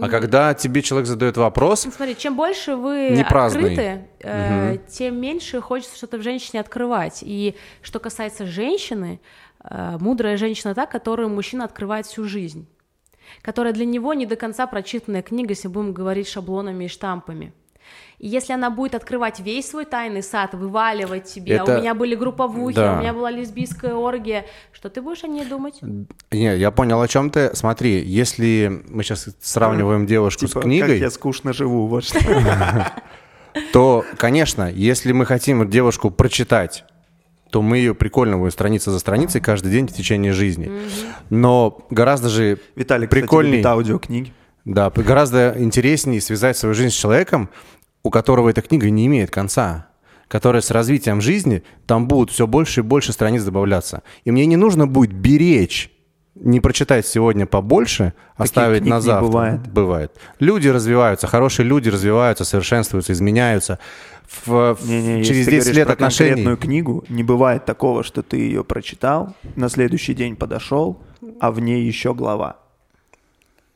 А когда тебе человек задает вопрос, Ну, Смотри, чем больше вы Не открыты, э, тем меньше хочется что-то в женщине открывать. И что касается женщины, э, мудрая женщина та, которую мужчина открывает всю жизнь, которая для него не до конца прочитанная книга, если будем говорить шаблонами и штампами. И если она будет открывать весь свой тайный сад, вываливать тебе, а Это- у меня были групповухи, Да. у меня была лесбийская оргия, что ты будешь о ней думать? Не, я понял, о чем ты. Смотри, если мы сейчас сравниваем девушку Типа, с книгой, как я скучно живу, вот что. то, конечно, если мы хотим девушку прочитать, то мы ее прикольно будем страница за страницей каждый день в течение жизни. Но гораздо же Виталик, прикольней, любит аудиокниги. да, гораздо интереснее связать свою жизнь с человеком, у которого эта книга не имеет конца, которая с развитием жизни, там будут все больше и больше страниц добавляться. И мне не нужно будет беречь, не прочитать сегодня побольше, оставить книг на не завтра. бывает. Бывает. Люди развиваются, хорошие люди развиваются, совершенствуются, изменяются. В- Не-не, если через ты 10 говоришь лет про отношений. конкретную книгу, не бывает такого, что ты ее прочитал, на следующий день подошел, а в ней еще глава.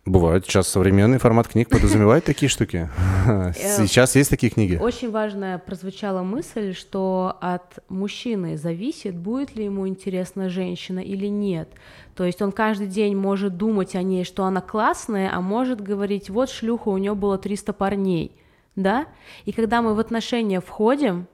Бывает. Сейчас современный формат книг подразумевает такие штуки. Сейчас есть такие книги. Очень важная прозвучала мысль, что от мужчины зависит, будет ли ему интересна женщина или нет. То есть он каждый день может думать о ней, что она классная, а может говорить, вот шлюха, у нее было 300 парней, да? И когда мы в отношения входим,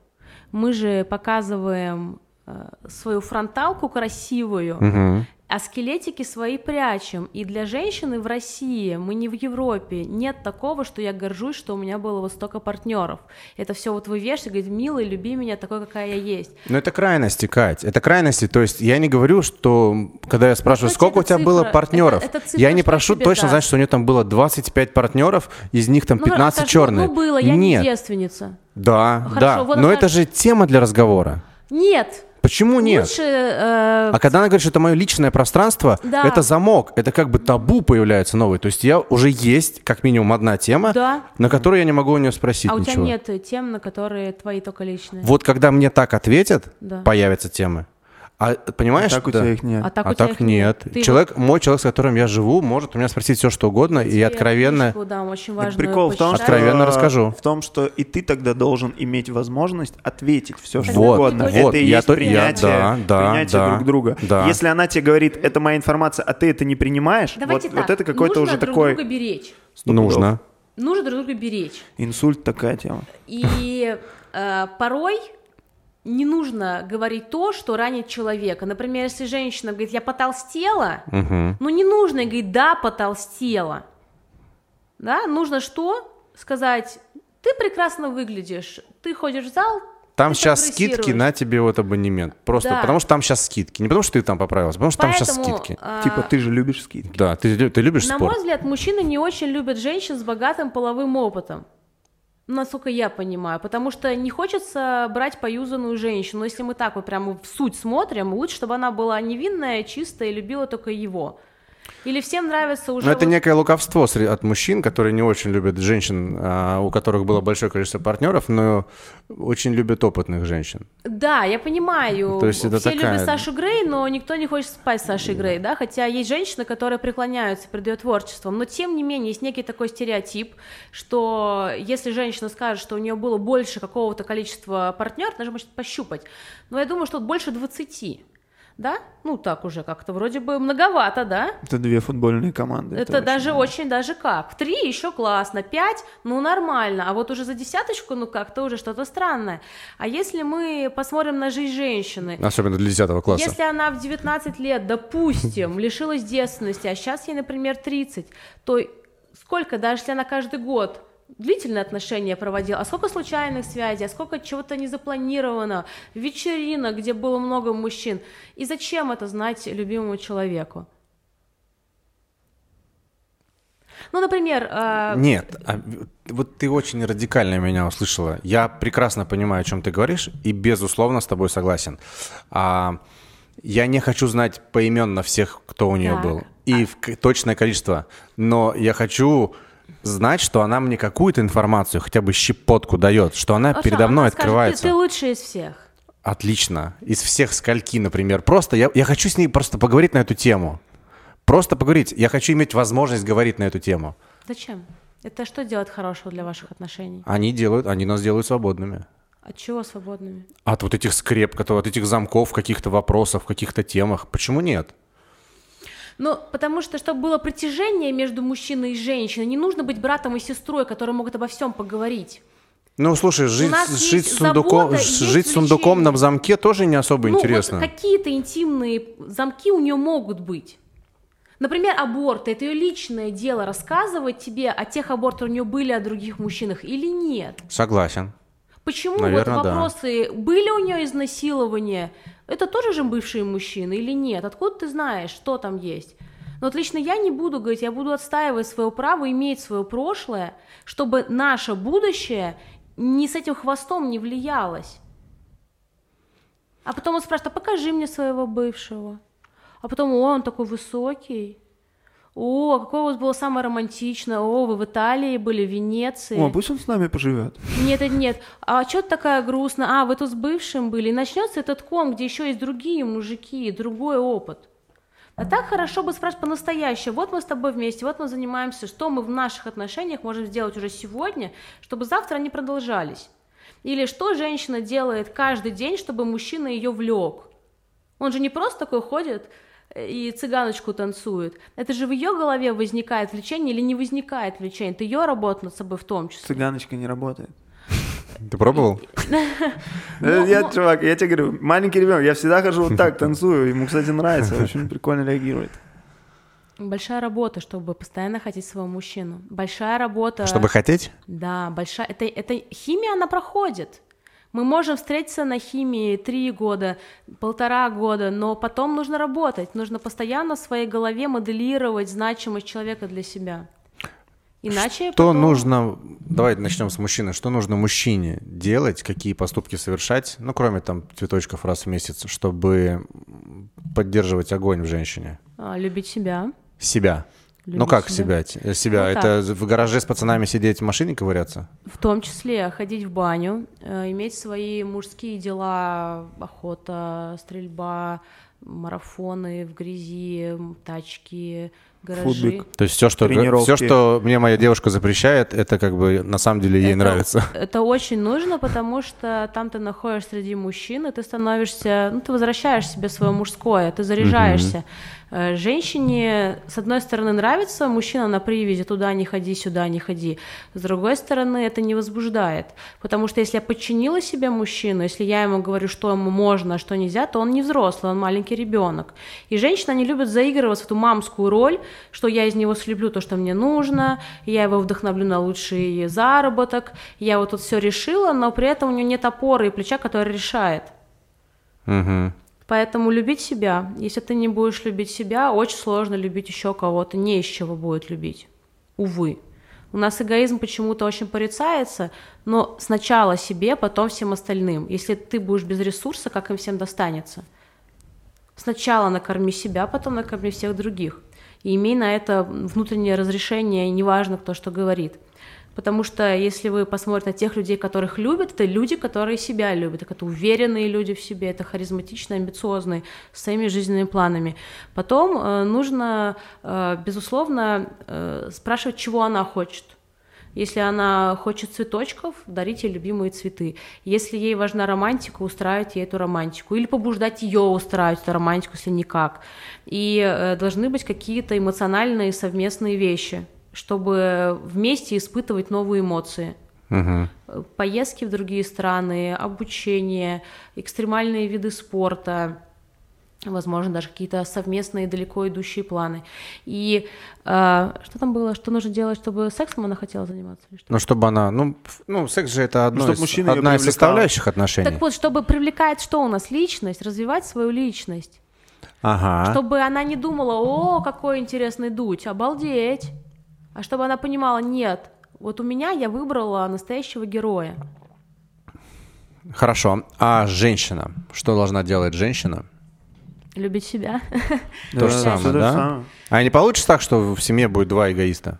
мы же показываем э, свою фронталку красивую, Мгм. А скелетики свои прячем. И для женщины в России, мы не в Европе, нет такого, что я горжусь, что у меня было вот столько партнеров. Это все вот вывешиваешь, говорит, милый, люби меня такой, какая я есть. Но это крайности, Кать. Это крайности. То есть я не говорю, что когда я спрашиваю, Кстати, сколько у тебя было цифра. партнеров, Это- это цифра, я не прошу точно знать, что у нее там было 25 партнеров, из них там Ну, 15 скажи, черные. Ну, было, я Нет. не девственница. Да, Хорошо, да. вот Но это же тема для разговора. Нет. Почему нет? Лучше... э, А когда она говорит, что это мое личное пространство, Да. это замок, это как бы табу появляется новый. То есть я уже есть как минимум одна тема, Да. на которую я не могу у нее спросить а у ничего. тебя нет тем, на которые твои только личные. Вот когда мне так ответят, Да. появятся темы. А понимаешь? так у да. тебя их нет. А так, а так их нет. Ты человек, мой человек, с которым я живу, может у меня спросить все, что угодно, и вот- откровенно, книжку дам, очень важную прикол в том, что. Откровенно э, расскажу. в том, что и ты тогда должен иметь возможность ответить все, что Вот, угодно. вот, это и я есть то- я- принятие, да, да, принятие да, друг друга. да. Если она тебе говорит, это моя информация, а ты это не принимаешь, Давайте вот, так, вот это какой-то уже друг такой друга беречь. нужно. Нужно друг друга беречь. инсульт такая тема. И э, порой не нужно говорить то, что ранит человека. Например, если женщина говорит, я потолстела, Мгм. ну не нужно говорить, да, потолстела. Да, нужно что? Сказать, ты прекрасно выглядишь, ты ходишь в зал, Там сейчас скидки прогрессируешь». на тебе вот абонемент. Просто Да. потому что там сейчас скидки. Не потому что ты там поправился, потому что там сейчас Поэтому, скидки. а, Типа ты же любишь скидки. Да, ты, ты любишь На спорт? мой взгляд, мужчины не очень любят женщин с богатым половым опытом. Насколько я понимаю, потому что не хочется брать поюзанную женщину. Если мы так вот прямо в суть смотрим, лучше, чтобы она была невинная, чистая и любила только его. Или всем нравится уже... Но это вот- некое лукавство от мужчин, которые не очень любят женщин, а, у которых было большое количество партнеров, но очень любят опытных женщин. Да, я понимаю. То есть это Все такая- любят Сашу Грей, но никто не хочет спать с Сашей Грей, да, хотя есть женщины, которые преклоняются перед ее творчеством, но тем не менее есть некий такой стереотип, что если женщина скажет, что у нее было больше какого-то количества партнеров, она же может пощупать, но я думаю, что больше 20, да, ну так уже как-то вроде бы многовато, да, Это две футбольные команды. это, очень даже много. очень даже как. В три еще классно, пять, ну нормально, а вот уже за десяточку, ну как-то уже что-то странное. А если мы посмотрим на жизнь женщины, Особенно для 10 класса. если она в 19 лет, допустим, лишилась девственности, а сейчас ей, например, 30, то сколько, даже если она каждый год длительные отношения проводила, а сколько случайных связей, а сколько чего-то незапланированного, вечеринок, где было много мужчин. И зачем это знать любимому человеку? Ну, например, э, Нет, а, вот ты очень радикально меня услышала. Я прекрасно понимаю, о чем ты говоришь, и безусловно с тобой согласен. А, я не хочу знать поименно всех, кто у нее Так. был, и в к- точное количество, но я хочу знать, что она мне какую-то информацию, хотя бы щепотку дает, что она Хорошо, передо мной она скажет, открывается. Ты, ты лучший из всех. Отлично. Из всех скольки, например. Просто я, я хочу с ней просто поговорить на эту тему. Просто поговорить. Я хочу иметь возможность говорить на эту тему. Зачем? Это что делает хорошего для ваших отношений? Они делают, они нас делают свободными. От чего свободными? От вот этих скреп, от этих замков, каких-то вопросов, каких-то темах. Почему нет? Ну, потому что, чтобы было притяжение между мужчиной и женщиной, не нужно быть братом и сестрой, которые могут обо всем поговорить. Ну, слушай, жить, жить, сундуком, забота, жить с сундуком влечение. на замке тоже не особо ну, интересно. вот какие-то интимные замки у нее могут быть. Например, аборты. Это ее личное дело рассказывать тебе о тех абортах у нее были о других мужчинах или нет. Согласен. Почему Наверно, вот да. вопросы, были у нее изнасилования, это тоже же бывшие мужчины или нет? Откуда ты знаешь, что там есть? Но вот лично я не буду говорить, я буду отстаивать свое право иметь свое прошлое, чтобы наше будущее ни с этим хвостом не влиялось. А потом он спрашивает, а покажи мне своего бывшего. А потом, о, он такой высокий. О, какое у вас было самое романтичное. О, вы в Италии были, в Венеции. О, пусть он с нами поживет. Нет, нет, нет. А что ты такая грустная? А, вы тут с бывшим были. И начнется этот ком, где еще есть другие мужики, другой опыт. А так хорошо бы спрашивать по-настоящему. Вот мы с тобой вместе, вот мы занимаемся, что мы в наших отношениях можем сделать уже сегодня, чтобы завтра они продолжались. Или что женщина делает каждый день, чтобы мужчина ее влек. Он же не просто такой ходит и цыганочку танцует. Это же в ее голове возникает влечение или не возникает влечение. Это ее работа над собой в том числе. Цыганочка не работает. Ты пробовал? Э, Я, чувак, я тебе говорю, маленький ребенок, я всегда хожу вот так, танцую. Ему, кстати, нравится, очень прикольно реагирует. Большая работа, чтобы постоянно хотеть своего мужчину. Большая работа. Чтобы хотеть? Да, большая. Это, это химия, она проходит. Мы можем встретиться на химии три года, полтора года, но потом нужно работать. Нужно постоянно в своей голове моделировать значимость человека для себя. Иначе Что потом- нужно, давай начнем с мужчины, что нужно мужчине делать, какие поступки совершать, ну, кроме там цветочков раз в месяц, чтобы поддерживать огонь в женщине? А, любить себя. Себя. Ну Любить как себя. себя? Себя. Ну, Это в гараже с пацанами сидеть, в машине ковыряться? В том числе ходить в баню, э, иметь свои мужские дела, охота, стрельба, марафоны в грязи, тачки, гаражи. Футбик. То есть все, что, все, что мне моя девушка запрещает, это как бы на самом деле ей Это- нравится. Это очень нужно, потому что там ты находишься среди мужчин, и ты становишься, ну, ты возвращаешь себе свое мужское, ты заряжаешься. Э, Женщине, с одной стороны, нравится мужчина на привязи, туда не ходи, сюда не ходи. С другой стороны, это не возбуждает. Потому что если я подчинила себе мужчину, если я ему говорю, что ему можно, а что нельзя, то он не взрослый, он маленький ребенок. И женщины, они любят заигрывать в эту мамскую роль, что я из него слеплю то, что мне нужно, я его вдохновлю на лучший заработок, я вот тут все решила, но при этом у него нет опоры и плеча, который решает. Мгм. Поэтому любить себя. Если ты не будешь любить себя, очень сложно любить еще кого-то, не из чего будет любить. Увы. У нас эгоизм почему-то очень порицается, но сначала себе, потом всем остальным. Если ты будешь без ресурса, как им всем достанется? Сначала накорми себя, потом накорми всех других. И имей на это внутреннее разрешение, неважно, кто что говорит. Потому что если вы посмотрите на тех людей, которых любят, это люди, которые себя любят. Это уверенные люди в себе, это харизматичные, амбициозные, с своими жизненными планами. Потом э, нужно, э, безусловно, э, спрашивать, чего она хочет. Если она хочет цветочков, дарите любимые цветы. Если ей важна романтика, устраивать ей эту романтику. Или побуждать ее устраивать эту романтику, если никак. И э, должны быть какие-то эмоциональные совместные вещи, чтобы вместе испытывать новые эмоции. Э, Поездки в другие страны, обучение, экстремальные виды спорта, возможно, даже какие-то совместные далеко идущие планы. И э, что там было, что нужно делать, чтобы сексом она хотела заниматься? или что? Ну, чтобы она... Ну, ну секс же это одно чтоб из- мужчина одна из составляющих отношений. Так вот, чтобы привлекать что у нас? Личность, развивать свою личность. Ага. Чтобы она не думала, о, какой интересный дуть, обалдеть. А чтобы она понимала, нет, вот у меня я выбрала настоящего героя. Хорошо. А женщина? Что должна делать женщина? Любить себя. То же самое, да? самое. А не получится так, что в семье будет два эгоиста?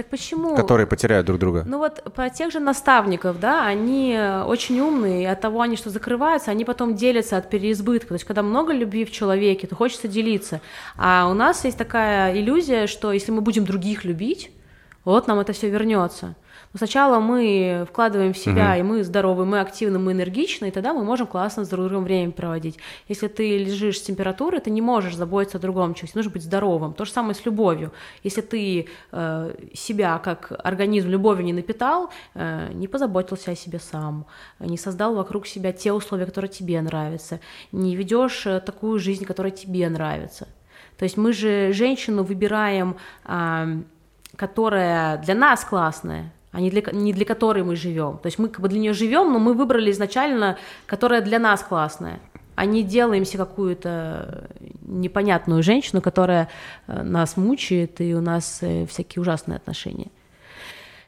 Так почему? Которые потеряют друг друга. Ну вот про тех же наставников, да, они очень умные, и от того они что закрываются, они потом делятся от переизбытка. То есть когда много любви в человеке, то хочется делиться. А у нас есть такая иллюзия, что если мы будем других любить, вот нам это все вернется. Но сначала мы вкладываем в себя, угу. и мы здоровы, мы активны, мы энергичны, и тогда мы можем классно с друг другом время проводить. Если ты лежишь с температурой, ты не можешь заботиться о другом человеке, нужно быть здоровым. То же самое с любовью. Если ты э, себя как организм любовью не напитал, э, не позаботился о себе сам, не создал вокруг себя те условия, которые тебе нравятся, не ведешь э, такую жизнь, которая тебе нравится. То есть мы же женщину выбираем, которая для нас классная, а не для, не для которой мы живем. То есть мы как бы для нее живем, но мы выбрали изначально, которая для нас классная, а не делаем себе какую-то непонятную женщину, которая э, нас мучает, и у нас э, всякие ужасные отношения.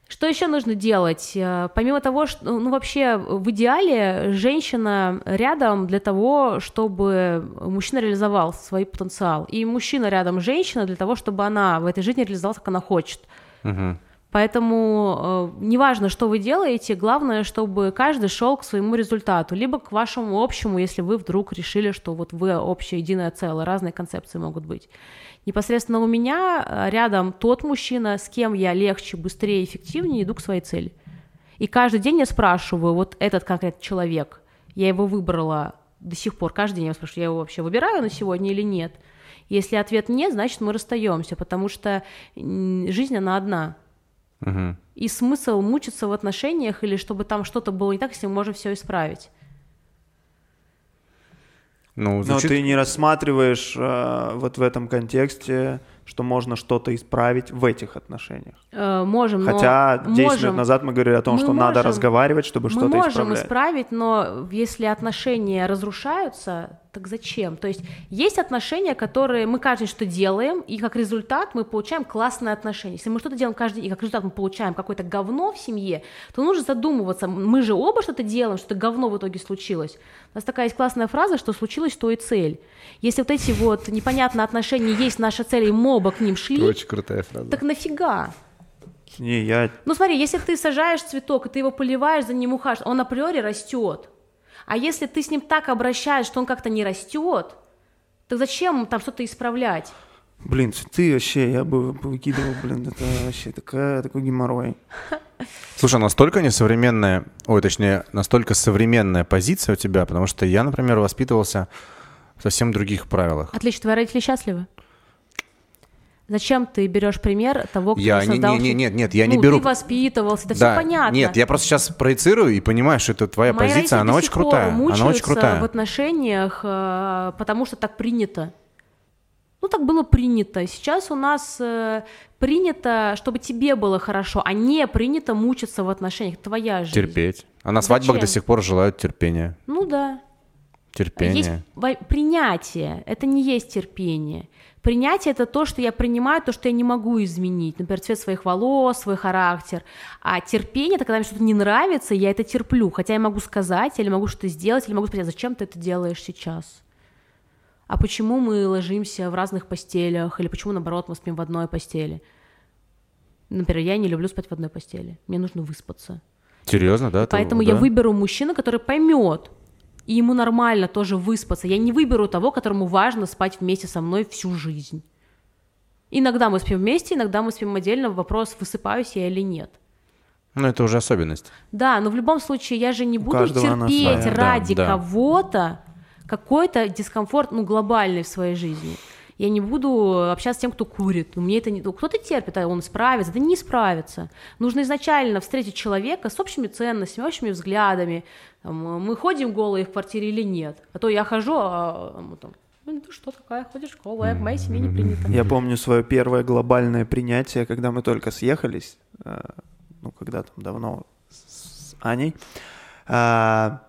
Что еще нужно делать? Э, помимо того, что, ну, вообще, в идеале женщина рядом для того, чтобы мужчина реализовал свой потенциал. И мужчина рядом женщина для того, чтобы она в этой жизни реализовалась, как она хочет. Угу. Поэтому э, неважно, что вы делаете, главное, чтобы каждый шел к своему результату, либо к вашему общему, если вы вдруг решили, что вот вы общее единое целое, разные концепции могут быть. Непосредственно у меня э, рядом тот мужчина, с кем я легче, быстрее, эффективнее иду к своей цели. И каждый день я спрашиваю, вот этот конкретный человек, я его выбрала до сих пор, каждый день я спрашиваю, я его вообще выбираю на сегодня или нет. Если ответ нет, значит мы расстаемся, потому что жизнь она одна. Угу. И смысл мучиться в отношениях или чтобы там что-то было не так, если мы можем все исправить. Ну, звучит... Но ты не рассматриваешь э, вот в этом контексте что можно что-то исправить в этих отношениях. Э, можем, Хотя но 10 можем. лет назад мы говорили о том, мы что можем, надо разговаривать, чтобы что-то исправлять. Мы можем исправить, но если отношения разрушаются, так зачем? То есть есть отношения, которые мы каждый что делаем, и как результат мы получаем классные отношения. Если мы что-то делаем каждый день, и как результат мы получаем какое-то говно в семье, то нужно задумываться, мы же оба что-то делаем, что-то говно в итоге случилось. У нас такая есть классная фраза, что случилось, то и цель. Если вот эти вот непонятные отношения есть наша цель, и мы оба к ним шли, очень крутая фраза. так нафига? Не, я... Ну смотри, если ты сажаешь цветок, и ты его поливаешь, за ним ухаживаешь, он априори растет. А если ты с ним так обращаешь, что он как-то не растет, то зачем там что-то исправлять? Блин, цветы вообще, я бы выкидывал, блин, это вообще такая, такой геморрой. Слушай, настолько несовременная, ой, точнее, настолько современная позиция у тебя, потому что я, например, воспитывался в совсем других правилах. Отлично, твои родители счастливы? Зачем ты берешь пример того, кто я, создал... Не, не, нет, нет, я ну, не беру... ты воспитывался, это да, все понятно. Нет, я просто сейчас проецирую и понимаю, что это твоя Мои позиция, она очень крутая. Она очень крутая. в отношениях, э, потому что так принято. Ну, так было принято. Сейчас у нас э, принято, чтобы тебе было хорошо, а не принято мучиться в отношениях. Твоя жизнь. Терпеть. А на свадьбах Зачем? до сих пор желают терпения. Ну да. Терпение. Есть принятие. Это не есть терпение. Принятие это то, что я принимаю, то, что я не могу изменить, например, цвет своих волос, свой характер. А терпение это когда мне что-то не нравится, я это терплю, хотя я могу сказать, или могу что-то сделать, или могу спросить, «А зачем ты это делаешь сейчас? А почему мы ложимся в разных постелях, или почему, наоборот, мы спим в одной постели? Например, я не люблю спать в одной постели, мне нужно выспаться. Серьезно, да? Поэтому ты, я да? выберу мужчину, который поймет, и ему нормально тоже выспаться. Я не выберу того, которому важно спать вместе со мной всю жизнь. Иногда мы спим вместе, иногда мы спим отдельно. Вопрос, высыпаюсь я или нет. Ну, это уже особенность. Да, но в любом случае я же не У буду терпеть ради да, кого-то какой-то дискомфорт, ну, глобальный в своей жизни. Я не буду общаться с тем, кто курит. Мне это не... Кто-то терпит, а он справится, да не справится. Нужно изначально встретить человека с общими ценностями, общими взглядами, мы ходим голые в квартире или нет? А то я хожу, а там, ну, ты что такая, ходишь голая, в моей семье не принято. Я помню свое первое глобальное принятие, когда мы только съехались, э, ну, когда там давно с Аней, а,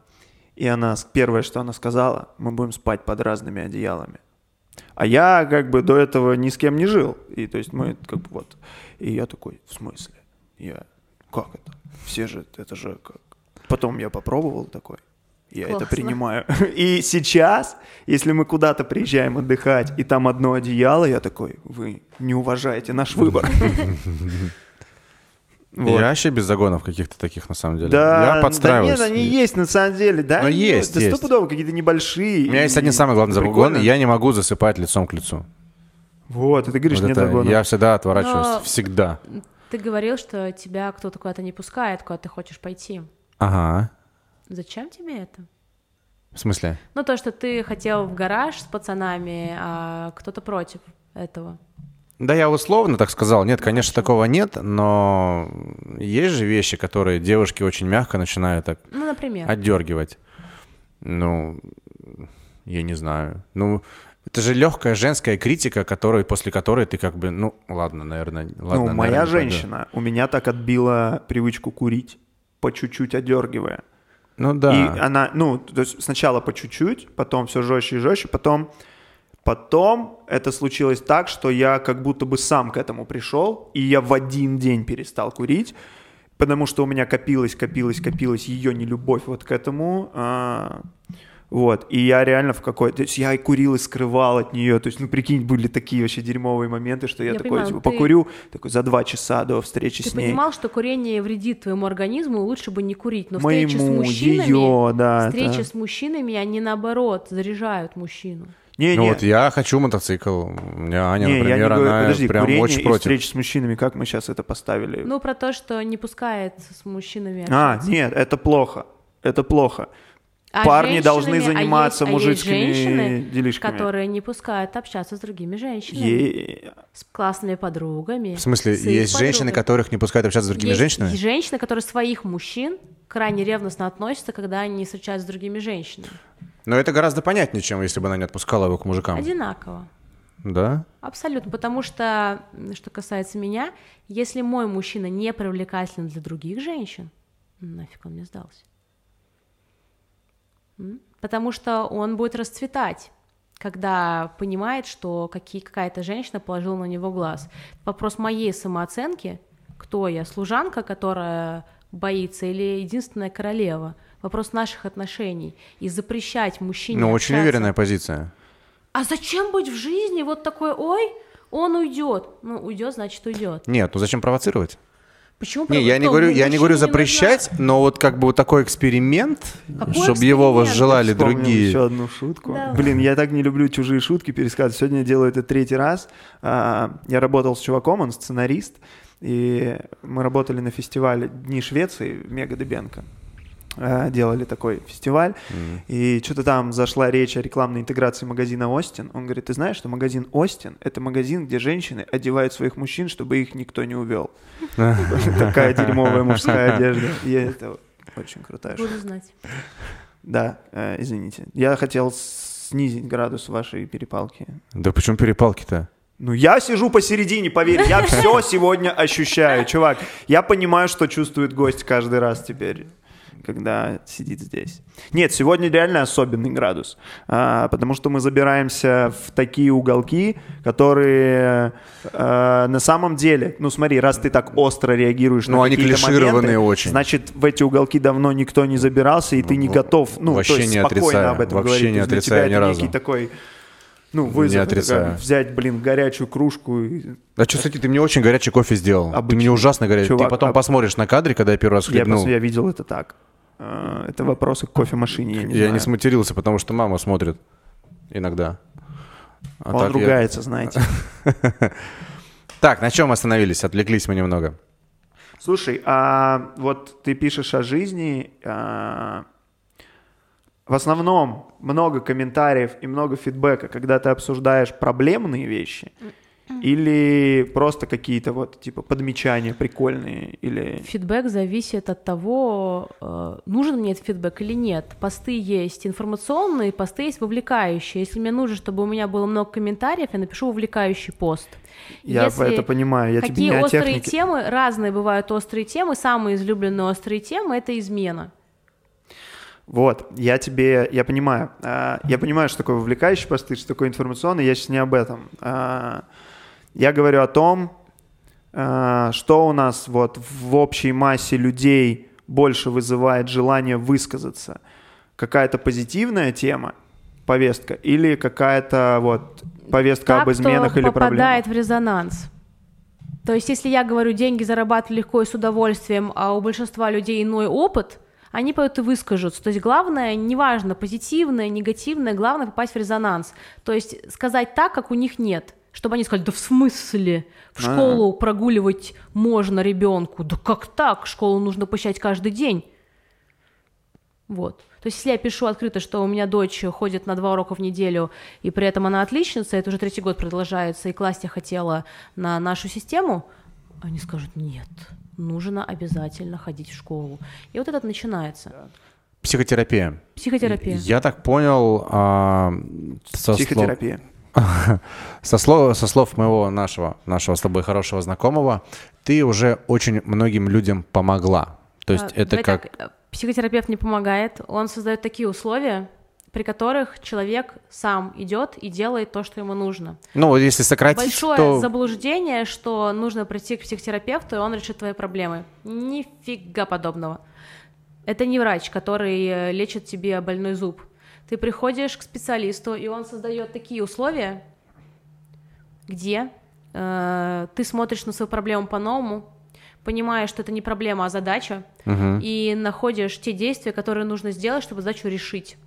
и она, первое, что она сказала, мы будем спать под разными одеялами. А я как бы до этого ни с кем не жил. И то есть мы как бы вот. И я такой, в смысле? Я, как это? Все же, это же как Потом я попробовал такой. Я Классно. это принимаю. И сейчас, если мы куда-то приезжаем отдыхать, и там одно одеяло, я такой, вы не уважаете наш выбор. Вот. Я вообще без загонов каких-то таких, на самом деле. Да, я подстраиваюсь. да нет, они есть на самом деле, да? Но они есть, Да есть. стопудово какие-то небольшие. У меня есть и один самый главный загон, я не могу засыпать лицом к лицу. Вот, и ты говоришь, Вот нет это загона. я всегда отворачиваюсь, Но- всегда. Ты говорил, что тебя кто-то куда-то не пускает, куда ты хочешь пойти. Ага. Зачем тебе это? В смысле? Ну, то, что ты хотел в гараж с пацанами, а кто-то против этого. Да, я условно так сказал. Нет, конечно, такого нет, но есть же вещи, которые девушки очень мягко начинают так Ну, например. отдергивать. Ну, я не знаю. Ну, это же легкая женская критика, которой, после которой ты как бы, ну, ладно, наверное, ладно. ну, моя наверное, пойду. женщина у меня так отбила привычку курить, по чуть-чуть одергивая. Ну да. И она, ну, то есть сначала по чуть-чуть, потом все жестче и жестче, потом, потом это случилось так, что я как будто бы сам к этому пришел, и я в один день перестал курить, потому что у меня копилась, копилась, копилась ее нелюбовь вот к этому. а, вот, и я реально в какой-то... То есть я и курил, и скрывал от нее. То есть, ну, прикинь, были такие вообще дерьмовые моменты, что я, Я такой, понимаю, типа, ты- покурю, такой, за два часа до встречи Ты с ней. понимал, что курение вредит твоему организму, и лучше бы не курить. Но встречи с Моему, мужчинами, ее, да. встречи это- с мужчинами, они наоборот заряжают мужчину. Не, Ну не, вот я хочу мотоцикл. У меня Аня, Не, я не например, говорю, она подожди, прям курение очень и против. встречи с мужчинами, как мы сейчас это поставили? Ну, про то, что не пускает с мужчинами а, общаться. нет, это плохо, это плохо. А Парни должны а заниматься есть- а есть мужицкими женщины, делишками. которые не пускают общаться с другими женщинами, Е- с классными подругами. В смысле, есть женщины, подругами. которых не пускают общаться с другими Есть женщинами? женщины, которые своих мужчин крайне ревностно относятся, когда они встречаются с другими женщинами. Но это гораздо понятнее, чем если бы она не отпускала его к мужикам. Одинаково. Да? Абсолютно, потому что, что касается меня, если мой мужчина не привлекателен для других женщин, нафиг он мне сдался. Потому что он будет расцветать, когда понимает, что какие, какая-то женщина положила на него глаз. Вопрос моей самооценки, кто я, служанка, которая боится, или единственная королева. Вопрос наших отношений. И запрещать мужчине Ну, очень уверенная позиция. а зачем быть в жизни вот такой, ой, он уйдет. Ну, уйдет, значит, уйдет. Нет, ну зачем провоцировать? Почему? Не, я не говорю, я не говорю запрещать, но вот как бы вот такой эксперимент, Какой чтобы его эксперимент? возжелали Вспомнил другие. еще одну шутку. Давай. Блин, я так не люблю чужие шутки пересказывать. Сегодня я делаю это третий раз. А, Я работал с чуваком, он сценарист, и мы работали на фестивале Дни Швеции в Мега Дебенко. А, Делали такой фестиваль, и что-то там зашла речь о рекламной интеграции магазина Остин. Он говорит, ты знаешь, что магазин Остин — это магазин, где женщины одевают своих мужчин, чтобы их никто не увел. Такая дерьмовая мужская одежда. И это очень крутая. Буду знать. Да, э, извините. Я хотел снизить градус вашей перепалки. Да почему перепалки-то? Ну, я сижу посередине, поверь, я все сегодня ощущаю, чувак. Я понимаю, что чувствует гость каждый раз теперь, когда сидит здесь. Нет, сегодня реально особенный градус, а, потому что мы забираемся в такие уголки, которые а, на самом деле, ну смотри, раз ты так остро реагируешь Ну, на они клишированные моменты, очень. значит, в эти уголки давно никто не забирался, и ты не готов, ну, Вообще то есть не спокойно отрицаю, об этом вообще говорить. не отрицаю тебя ни это разу. некий такой, ну, вызов, Не это как отрицаю. взять, блин, горячую кружку и А что, кстати, ты мне очень горячий кофе сделал. Ты Обычно. мне ужасно горячий. Чувак, ты потом об- посмотришь на кадре, когда я первый раз Я хлебнул. просто я видел это так. А, Это вопросы к кофемашине, я не Я не сматерился, потому что мама смотрит иногда. А Он так я- ругается, знаете. Так, на чем остановились? Отвлеклись мы немного. Слушай, а вот ты пишешь о жизни. а, в основном много комментариев и много фидбэка, когда ты обсуждаешь проблемные вещи или просто какие-то вот типа подмечания прикольные или Фидбэк зависит от того, э, нужен мне этот фидбэк или нет. Посты есть информационные, посты есть вовлекающие. Если мне нужно, чтобы у меня было много комментариев, я напишу вовлекающий пост. я Если это понимаю, я тебе Какие не о острые технике. темы, разные бывают острые темы, самые излюбленные острые темы — это измена. Вот, я тебе, я понимаю, а, я понимаю, что такое вовлекающий посты, что такое информационный, я сейчас не об этом. Я говорю о том, а, что у нас вот в общей массе людей больше вызывает желание высказаться. Какая-то позитивная тема, повестка, или какая-то вот повестка Та, об изменах или попадает проблемах. в резонанс. То есть, если я говорю, деньги зарабатывать легко и с удовольствием, а у большинства людей иной опыт, они поют и выскажутся. То есть главное, неважно, позитивное, негативное, главное попасть в резонанс. То есть сказать так, как у них нет. Чтобы они сказали, да в смысле? В школу А-а-а. прогуливать можно ребенку. Да как так? Школу нужно посещать каждый день. Вот. То есть, если я пишу открыто, что у меня дочь ходит на два урока в неделю, и при этом она отличница, это уже третий год продолжается, и класть я хотела на нашу систему, они скажут, нет, нужно обязательно ходить в школу. И вот это начинается. Психотерапия. Психотерапия. Я так понял... А, со Психотерапия. Слов, со, слов, со слов моего нашего, нашего с тобой хорошего знакомого, ты уже очень многим людям помогла. То есть а, это как... Так, психотерапевт не помогает, он создает такие условия, при которых человек сам идет и делает то, что ему нужно. Ну, если сократить, Большое то... заблуждение, что нужно прийти к психотерапевту, и он решит твои проблемы. Нифига подобного. Это не врач, который э, лечит тебе больной зуб. Ты приходишь к специалисту, и он создает такие условия, где э, ты смотришь на свою проблему по-новому, понимаешь, что это не проблема, а задача, угу. и находишь те действия, которые нужно сделать, чтобы задачу решить.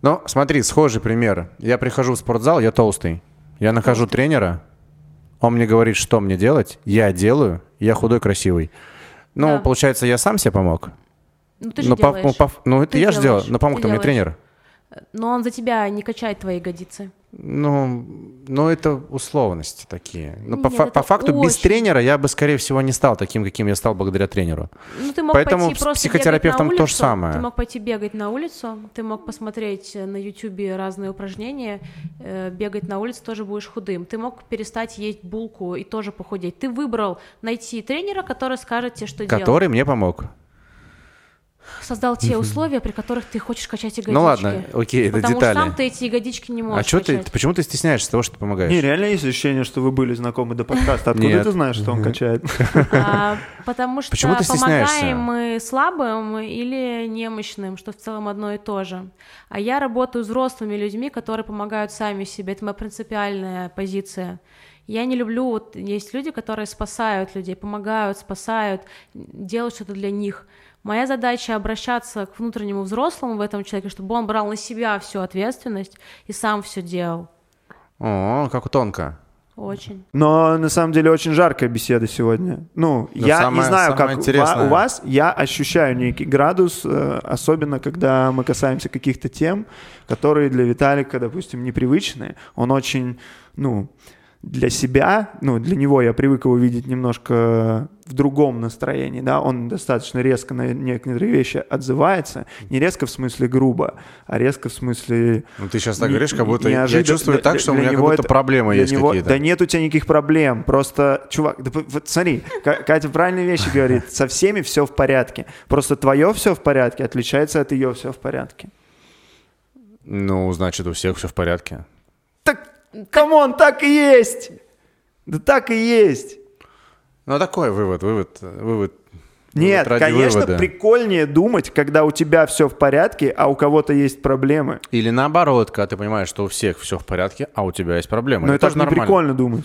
Ну, смотри, схожий пример. Я прихожу в спортзал, я толстый. Я нахожу толстый. тренера, он мне говорит, что мне делать, я делаю, я худой, красивый. Ну, да. получается, я сам себе помог. Ну, ты же но делаешь. По, по, ну, это ты я же делал, но помог-то мне тренер. Но он за тебя не качает твои ягодицы. Ну, ну это условности такие. Но Нет, по, по факту очень... без тренера я бы, скорее всего, не стал таким, каким я стал благодаря тренеру. Ну, ты мог Поэтому пойти с психотерапевтом улицу, то же самое. Ты мог пойти бегать на улицу, ты мог посмотреть на ютюбе разные упражнения, э, бегать на улице тоже будешь худым. Ты мог перестать есть булку и тоже похудеть. Ты выбрал найти тренера, который скажет тебе, что который делать. Который мне помог создал те условия, при которых ты хочешь качать ягодички. Ну ладно, окей, это потому детали. Потому что сам ты эти ягодички не можешь А что ты, почему ты стесняешься того, что ты помогаешь? Не, реально есть ощущение, что вы были знакомы до подкаста. Откуда Нет. ты знаешь, что он качает? А, потому что почему ты помогаем мы слабым или немощным, что в целом одно и то же. А я работаю с взрослыми людьми, которые помогают сами себе. Это моя принципиальная позиция. Я не люблю, вот есть люди, которые спасают людей, помогают, спасают, делают что-то для них. Моя задача обращаться к внутреннему взрослому в этом человеке, чтобы он брал на себя всю ответственность и сам все делал. О, как тонко. Очень. Но на самом деле очень жаркая беседа сегодня. Ну, Но я самое, не знаю, как интересное... у вас, я ощущаю некий градус, э, особенно когда мы касаемся каких-то тем, которые для Виталика, допустим, непривычные. Он очень, ну, для себя, ну, для него я привык его видеть немножко в другом настроении, да, он достаточно резко на некоторые вещи отзывается, не резко в смысле грубо, а резко в смысле... Ну, ты сейчас так говоришь, как будто я чувствую так, что у меня как будто это, проблемы есть него, какие-то. Да нет у тебя никаких проблем, просто, чувак, да, вот смотри, Катя правильные вещи говорит, со всеми все в порядке, просто твое все в порядке отличается от ее все в порядке. Ну, значит, у всех все в порядке. Come on, так и есть! Да так и есть! Ну, такой вывод, вывод, вывод. Нет, вывод конечно, вывода. прикольнее думать, когда у тебя все в порядке, а у кого-то есть проблемы. Или наоборот, когда ты понимаешь, что у всех все в порядке, а у тебя есть проблемы. Но это, это не нормально. прикольно думать.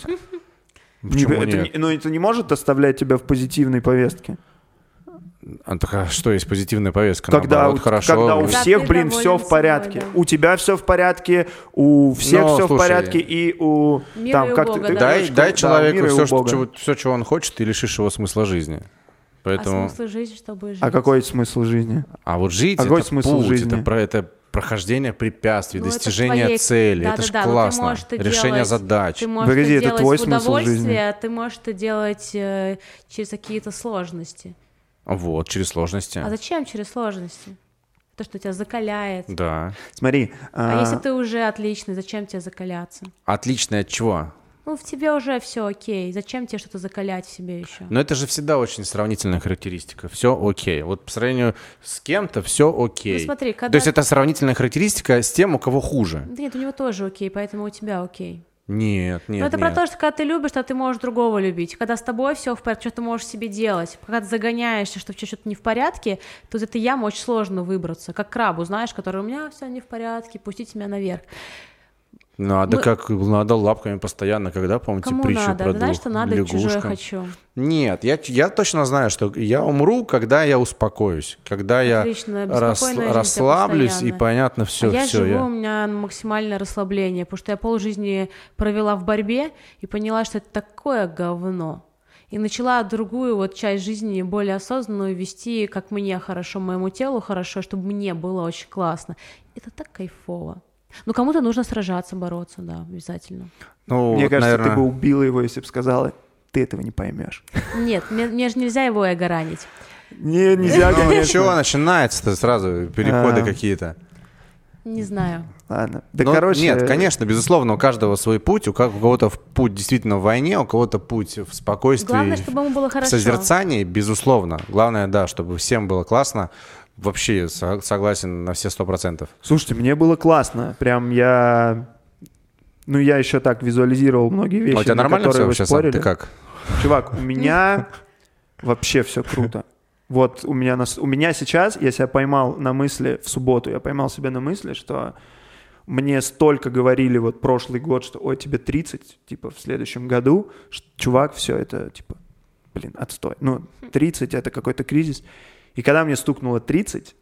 Почему не, нет? Это, но это не может оставлять тебя в позитивной повестке. А, так, а что есть позитивная повестка? Когда, Наоборот, у, хорошо. когда у всех, блин, все в порядке. Собой, да. У тебя все в порядке, у всех Но, все слушай, в порядке, и у... Мира там, и как Бога, ты, да? Дай, дай человеку все, что, чего, все, чего он хочет, и лишишь его смысла жизни. Поэтому... А смысл жизни, чтобы жить? А какой смысл жизни? А вот жить а какой это смысл путь, жизни? это, про, это прохождение препятствий, ну, достижение твоей... цели. Да, это да, же да, классно. Решение делать, задач. Ты можешь Погоди, это, это твой смысл жизни. А ты можешь это делать э, через какие-то сложности. Вот, через сложности. А зачем через сложности? То, что тебя закаляет. Да. Смотри. А, а если ты уже отличный, зачем тебе закаляться? Отличный от чего? Ну, в тебе уже все окей. Зачем тебе что-то закалять в себе еще? Но это же всегда очень сравнительная характеристика. Все окей. Вот по сравнению с кем-то все окей. Ну, смотри, когда... То есть это сравнительная характеристика с тем, у кого хуже. Да нет, у него тоже окей, поэтому у тебя окей. Нет, нет. Но это нет. про то, что когда ты любишь, то ты можешь другого любить. Когда с тобой все в порядке, что ты можешь себе делать. Когда ты загоняешься, что что-то не в порядке, то из этой ямы очень сложно выбраться. Как крабу, знаешь, который у меня все не в порядке, пустите меня наверх. Надо Мы- как, надо лапками постоянно, когда, помните, Кому притчу надо? про Знаешь, что надо и чужое лягушкам? хочу. Нет, я, я точно знаю, что я умру, когда я успокоюсь, когда я Отлично, рас- беспокойная жизнь расслаблюсь и понятно все, а я все. живу, у меня максимальное расслабление, потому что я полжизни провела в борьбе и поняла, что это такое говно. И начала другую вот часть жизни более осознанную вести, как мне хорошо, моему телу хорошо, чтобы мне было очень классно. Это так кайфово. Ну, кому-то нужно сражаться, бороться, да, обязательно. Ну, Мне вот, кажется, наверное, ты бы убила его, если бы сказала, ты этого не поймешь. Нет, мне, мне же нельзя его эго ранить. Не, нельзя, Ну, конечно. чего начинается-то сразу, переходы А. какие-то. Не знаю. Ладно. Да, Ну, короче... Нет, конечно, безусловно, у каждого свой путь, у ка- у кого-то в путь действительно в войне, у кого-то путь в спокойствии, Главное, чтобы ему было в хорошо. созерцании, безусловно. Главное, да, чтобы всем было классно. Вообще со- согласен на все сто процентов. Слушайте, мне было классно. Прям я... Ну, я еще так визуализировал многие вещи, А у тебя нормально которые все вообще сам? спорили. Ты как? Чувак, у меня вообще все круто. Вот у меня, нас- у меня сейчас, я себя поймал на мысли в субботу, я поймал себя на мысли, что мне столько говорили вот прошлый год, что ой, тебе 30, типа в следующем году, ш- чувак, все это типа, блин, отстой. Ну, 30 это какой-то кризис. И когда мне стукнуло 30,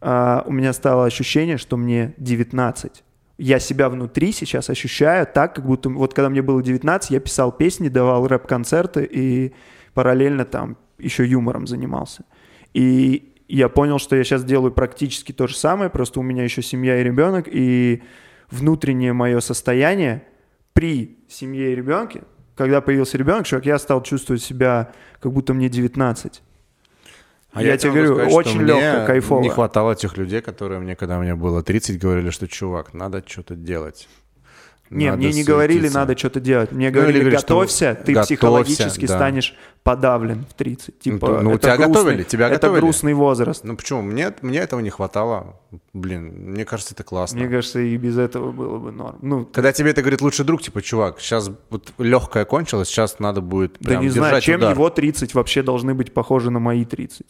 а, у меня стало ощущение, что мне 19. Я себя внутри сейчас ощущаю так, как будто вот когда мне было 19, я писал песни, давал рэп-концерты и параллельно там еще юмором занимался. И я понял, что я сейчас делаю практически то же самое, просто у меня еще семья и ребенок, и внутреннее мое состояние при семье и ребенке, когда появился ребенок, чувак, я стал чувствовать себя, как будто мне 19. А я, тебе могу говорю, сказать, очень легко, кайфово. Не хватало тех людей, которые мне, когда мне было 30, говорили, что, чувак, надо что-то делать. Не, Надо мне не говорили, суетиться». надо что-то делать. Мне Ну, говорили, или говорили, что готовься, ты готовься, психологически да. станешь подавлен в 30. Типа, Ну, ну, это тебя грустный- готовили, тебя это готовили. грустный возраст. Ну почему? Мне, мне этого не хватало. Блин, мне кажется, это классно. Мне кажется, и без этого было бы норм. Ну, Когда тебе это говорит лучший друг, типа, чувак, сейчас вот легкое кончилось, сейчас надо будет да прям не знаю, чем удар. его 30 вообще должны быть похожи на мои 30.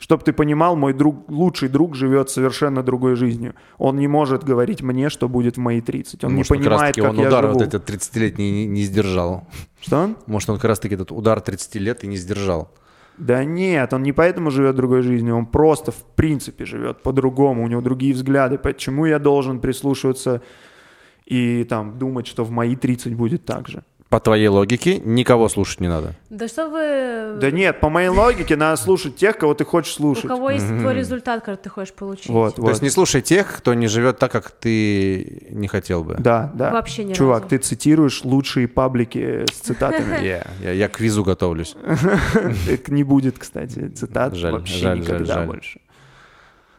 Чтоб ты понимал, мой друг, лучший друг живет совершенно другой жизнью. Он не может говорить мне, что будет в мои 30. Он Может, не как понимает, таки как он я удар живу. вот этот 30-летний не, не сдержал. Что? Может, он как раз таки этот удар 30 лет и не сдержал. Да нет, он не поэтому живет другой жизнью, он просто в принципе живет по-другому, у него другие взгляды. Почему я должен прислушиваться и там думать, что в мои 30 будет так же? По твоей логике, никого слушать не надо. Да что вы... Да нет, по моей логике надо слушать тех, кого ты хочешь У слушать. кого есть твой результат, который ты хочешь получить? Вот, То вот. есть не слушай тех, кто не живет так, как ты не хотел бы. Да, да. Вообще ни Чувак, разу. ты цитируешь лучшие паблики с цитатами. Я, я, я к визу готовлюсь. Не будет, кстати, цитат Жаль, вообще жаль, никогда жаль. больше.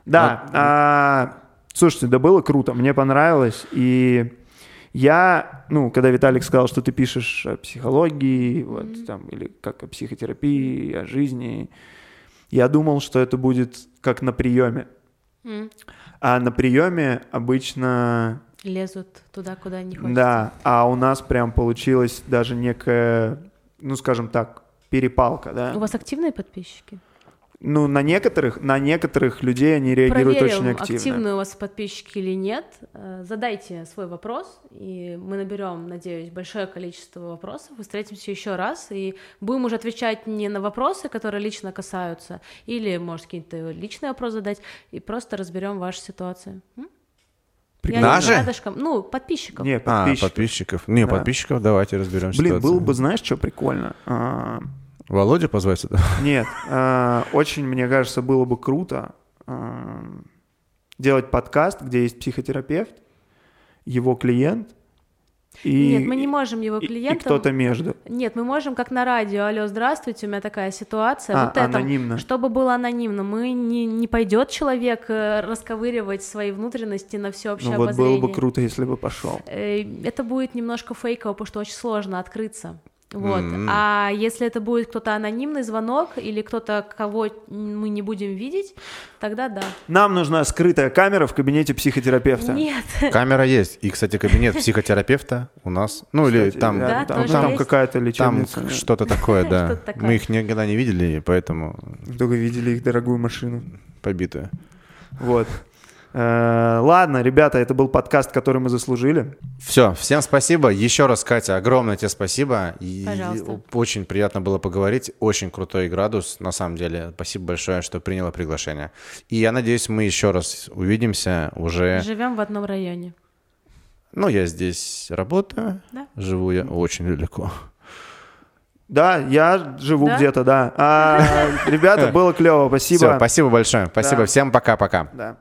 Да, а, слушайте, да было круто, мне понравилось, и я, ну, когда Виталик сказал, что ты пишешь о психологии, вот там, или как о психотерапии, о жизни, я думал, что это будет как на приеме. М. А на приеме обычно Лезут туда, куда не хочется. да, а у нас прям получилась даже некая, ну, скажем так, перепалка, да. У вас активные подписчики? Ну, на некоторых, на некоторых людей они реагируют Проверим, очень активно. активные у вас подписчики или нет. Э, Задайте свой вопрос, и мы наберем, надеюсь, большое количество вопросов. И встретимся еще раз, и будем уже отвечать не на вопросы, которые лично касаются, или, может, какие-то личные вопросы задать, и просто разберем вашу ситуацию. М? Я Наши? рядышком. Ну, подписчиков. Не, А, подписчики. подписчиков. Не, Да. подписчиков давайте разберем Блин, ситуацию. было бы, знаешь, что прикольно? Володя позвать сюда? Нет, а, очень, мне кажется, было бы круто а, делать подкаст, где есть психотерапевт, его клиент и, Нет, мы не можем его и- и клиентам... кто-то между. Нет, мы можем как на радио, алло, здравствуйте, у меня такая ситуация, А, вот это, анонимно. чтобы было анонимно, мы не, не пойдет человек э, расковыривать свои внутренности на всеобщее Ну вот было обозрение. бы круто, если бы пошел. Э, Это будет немножко фейково, потому что очень сложно открыться. Вот. М. А если это будет кто-то анонимный звонок или кто-то, кого мы не будем видеть, тогда да. Нам нужна скрытая камера в кабинете психотерапевта. Нет. Камера есть. И, кстати, кабинет психотерапевта у нас. Ну, или Кстати, там, рядом. Да, там, там есть. какая-то там лечебница. да. что-то такое, да. Что-то такое. Мы их никогда не видели, поэтому Только видели их дорогую машину. побитые. Вот. Э, ладно, ребята, это был подкаст, который мы заслужили. Все, всем спасибо. Еще раз, Катя, огромное тебе спасибо. И Пожалуйста. Очень приятно было поговорить. Очень крутой градус, на самом деле. Спасибо большое, что приняла приглашение. И я надеюсь, мы еще раз увидимся уже. Живем в одном районе. Ну, я здесь работаю. Да. Живу я очень далеко. Да, я живу Да? где-то, да. А, ребята, было клево, спасибо. Все, спасибо большое. Спасибо. Да. Всем пока-пока. Да.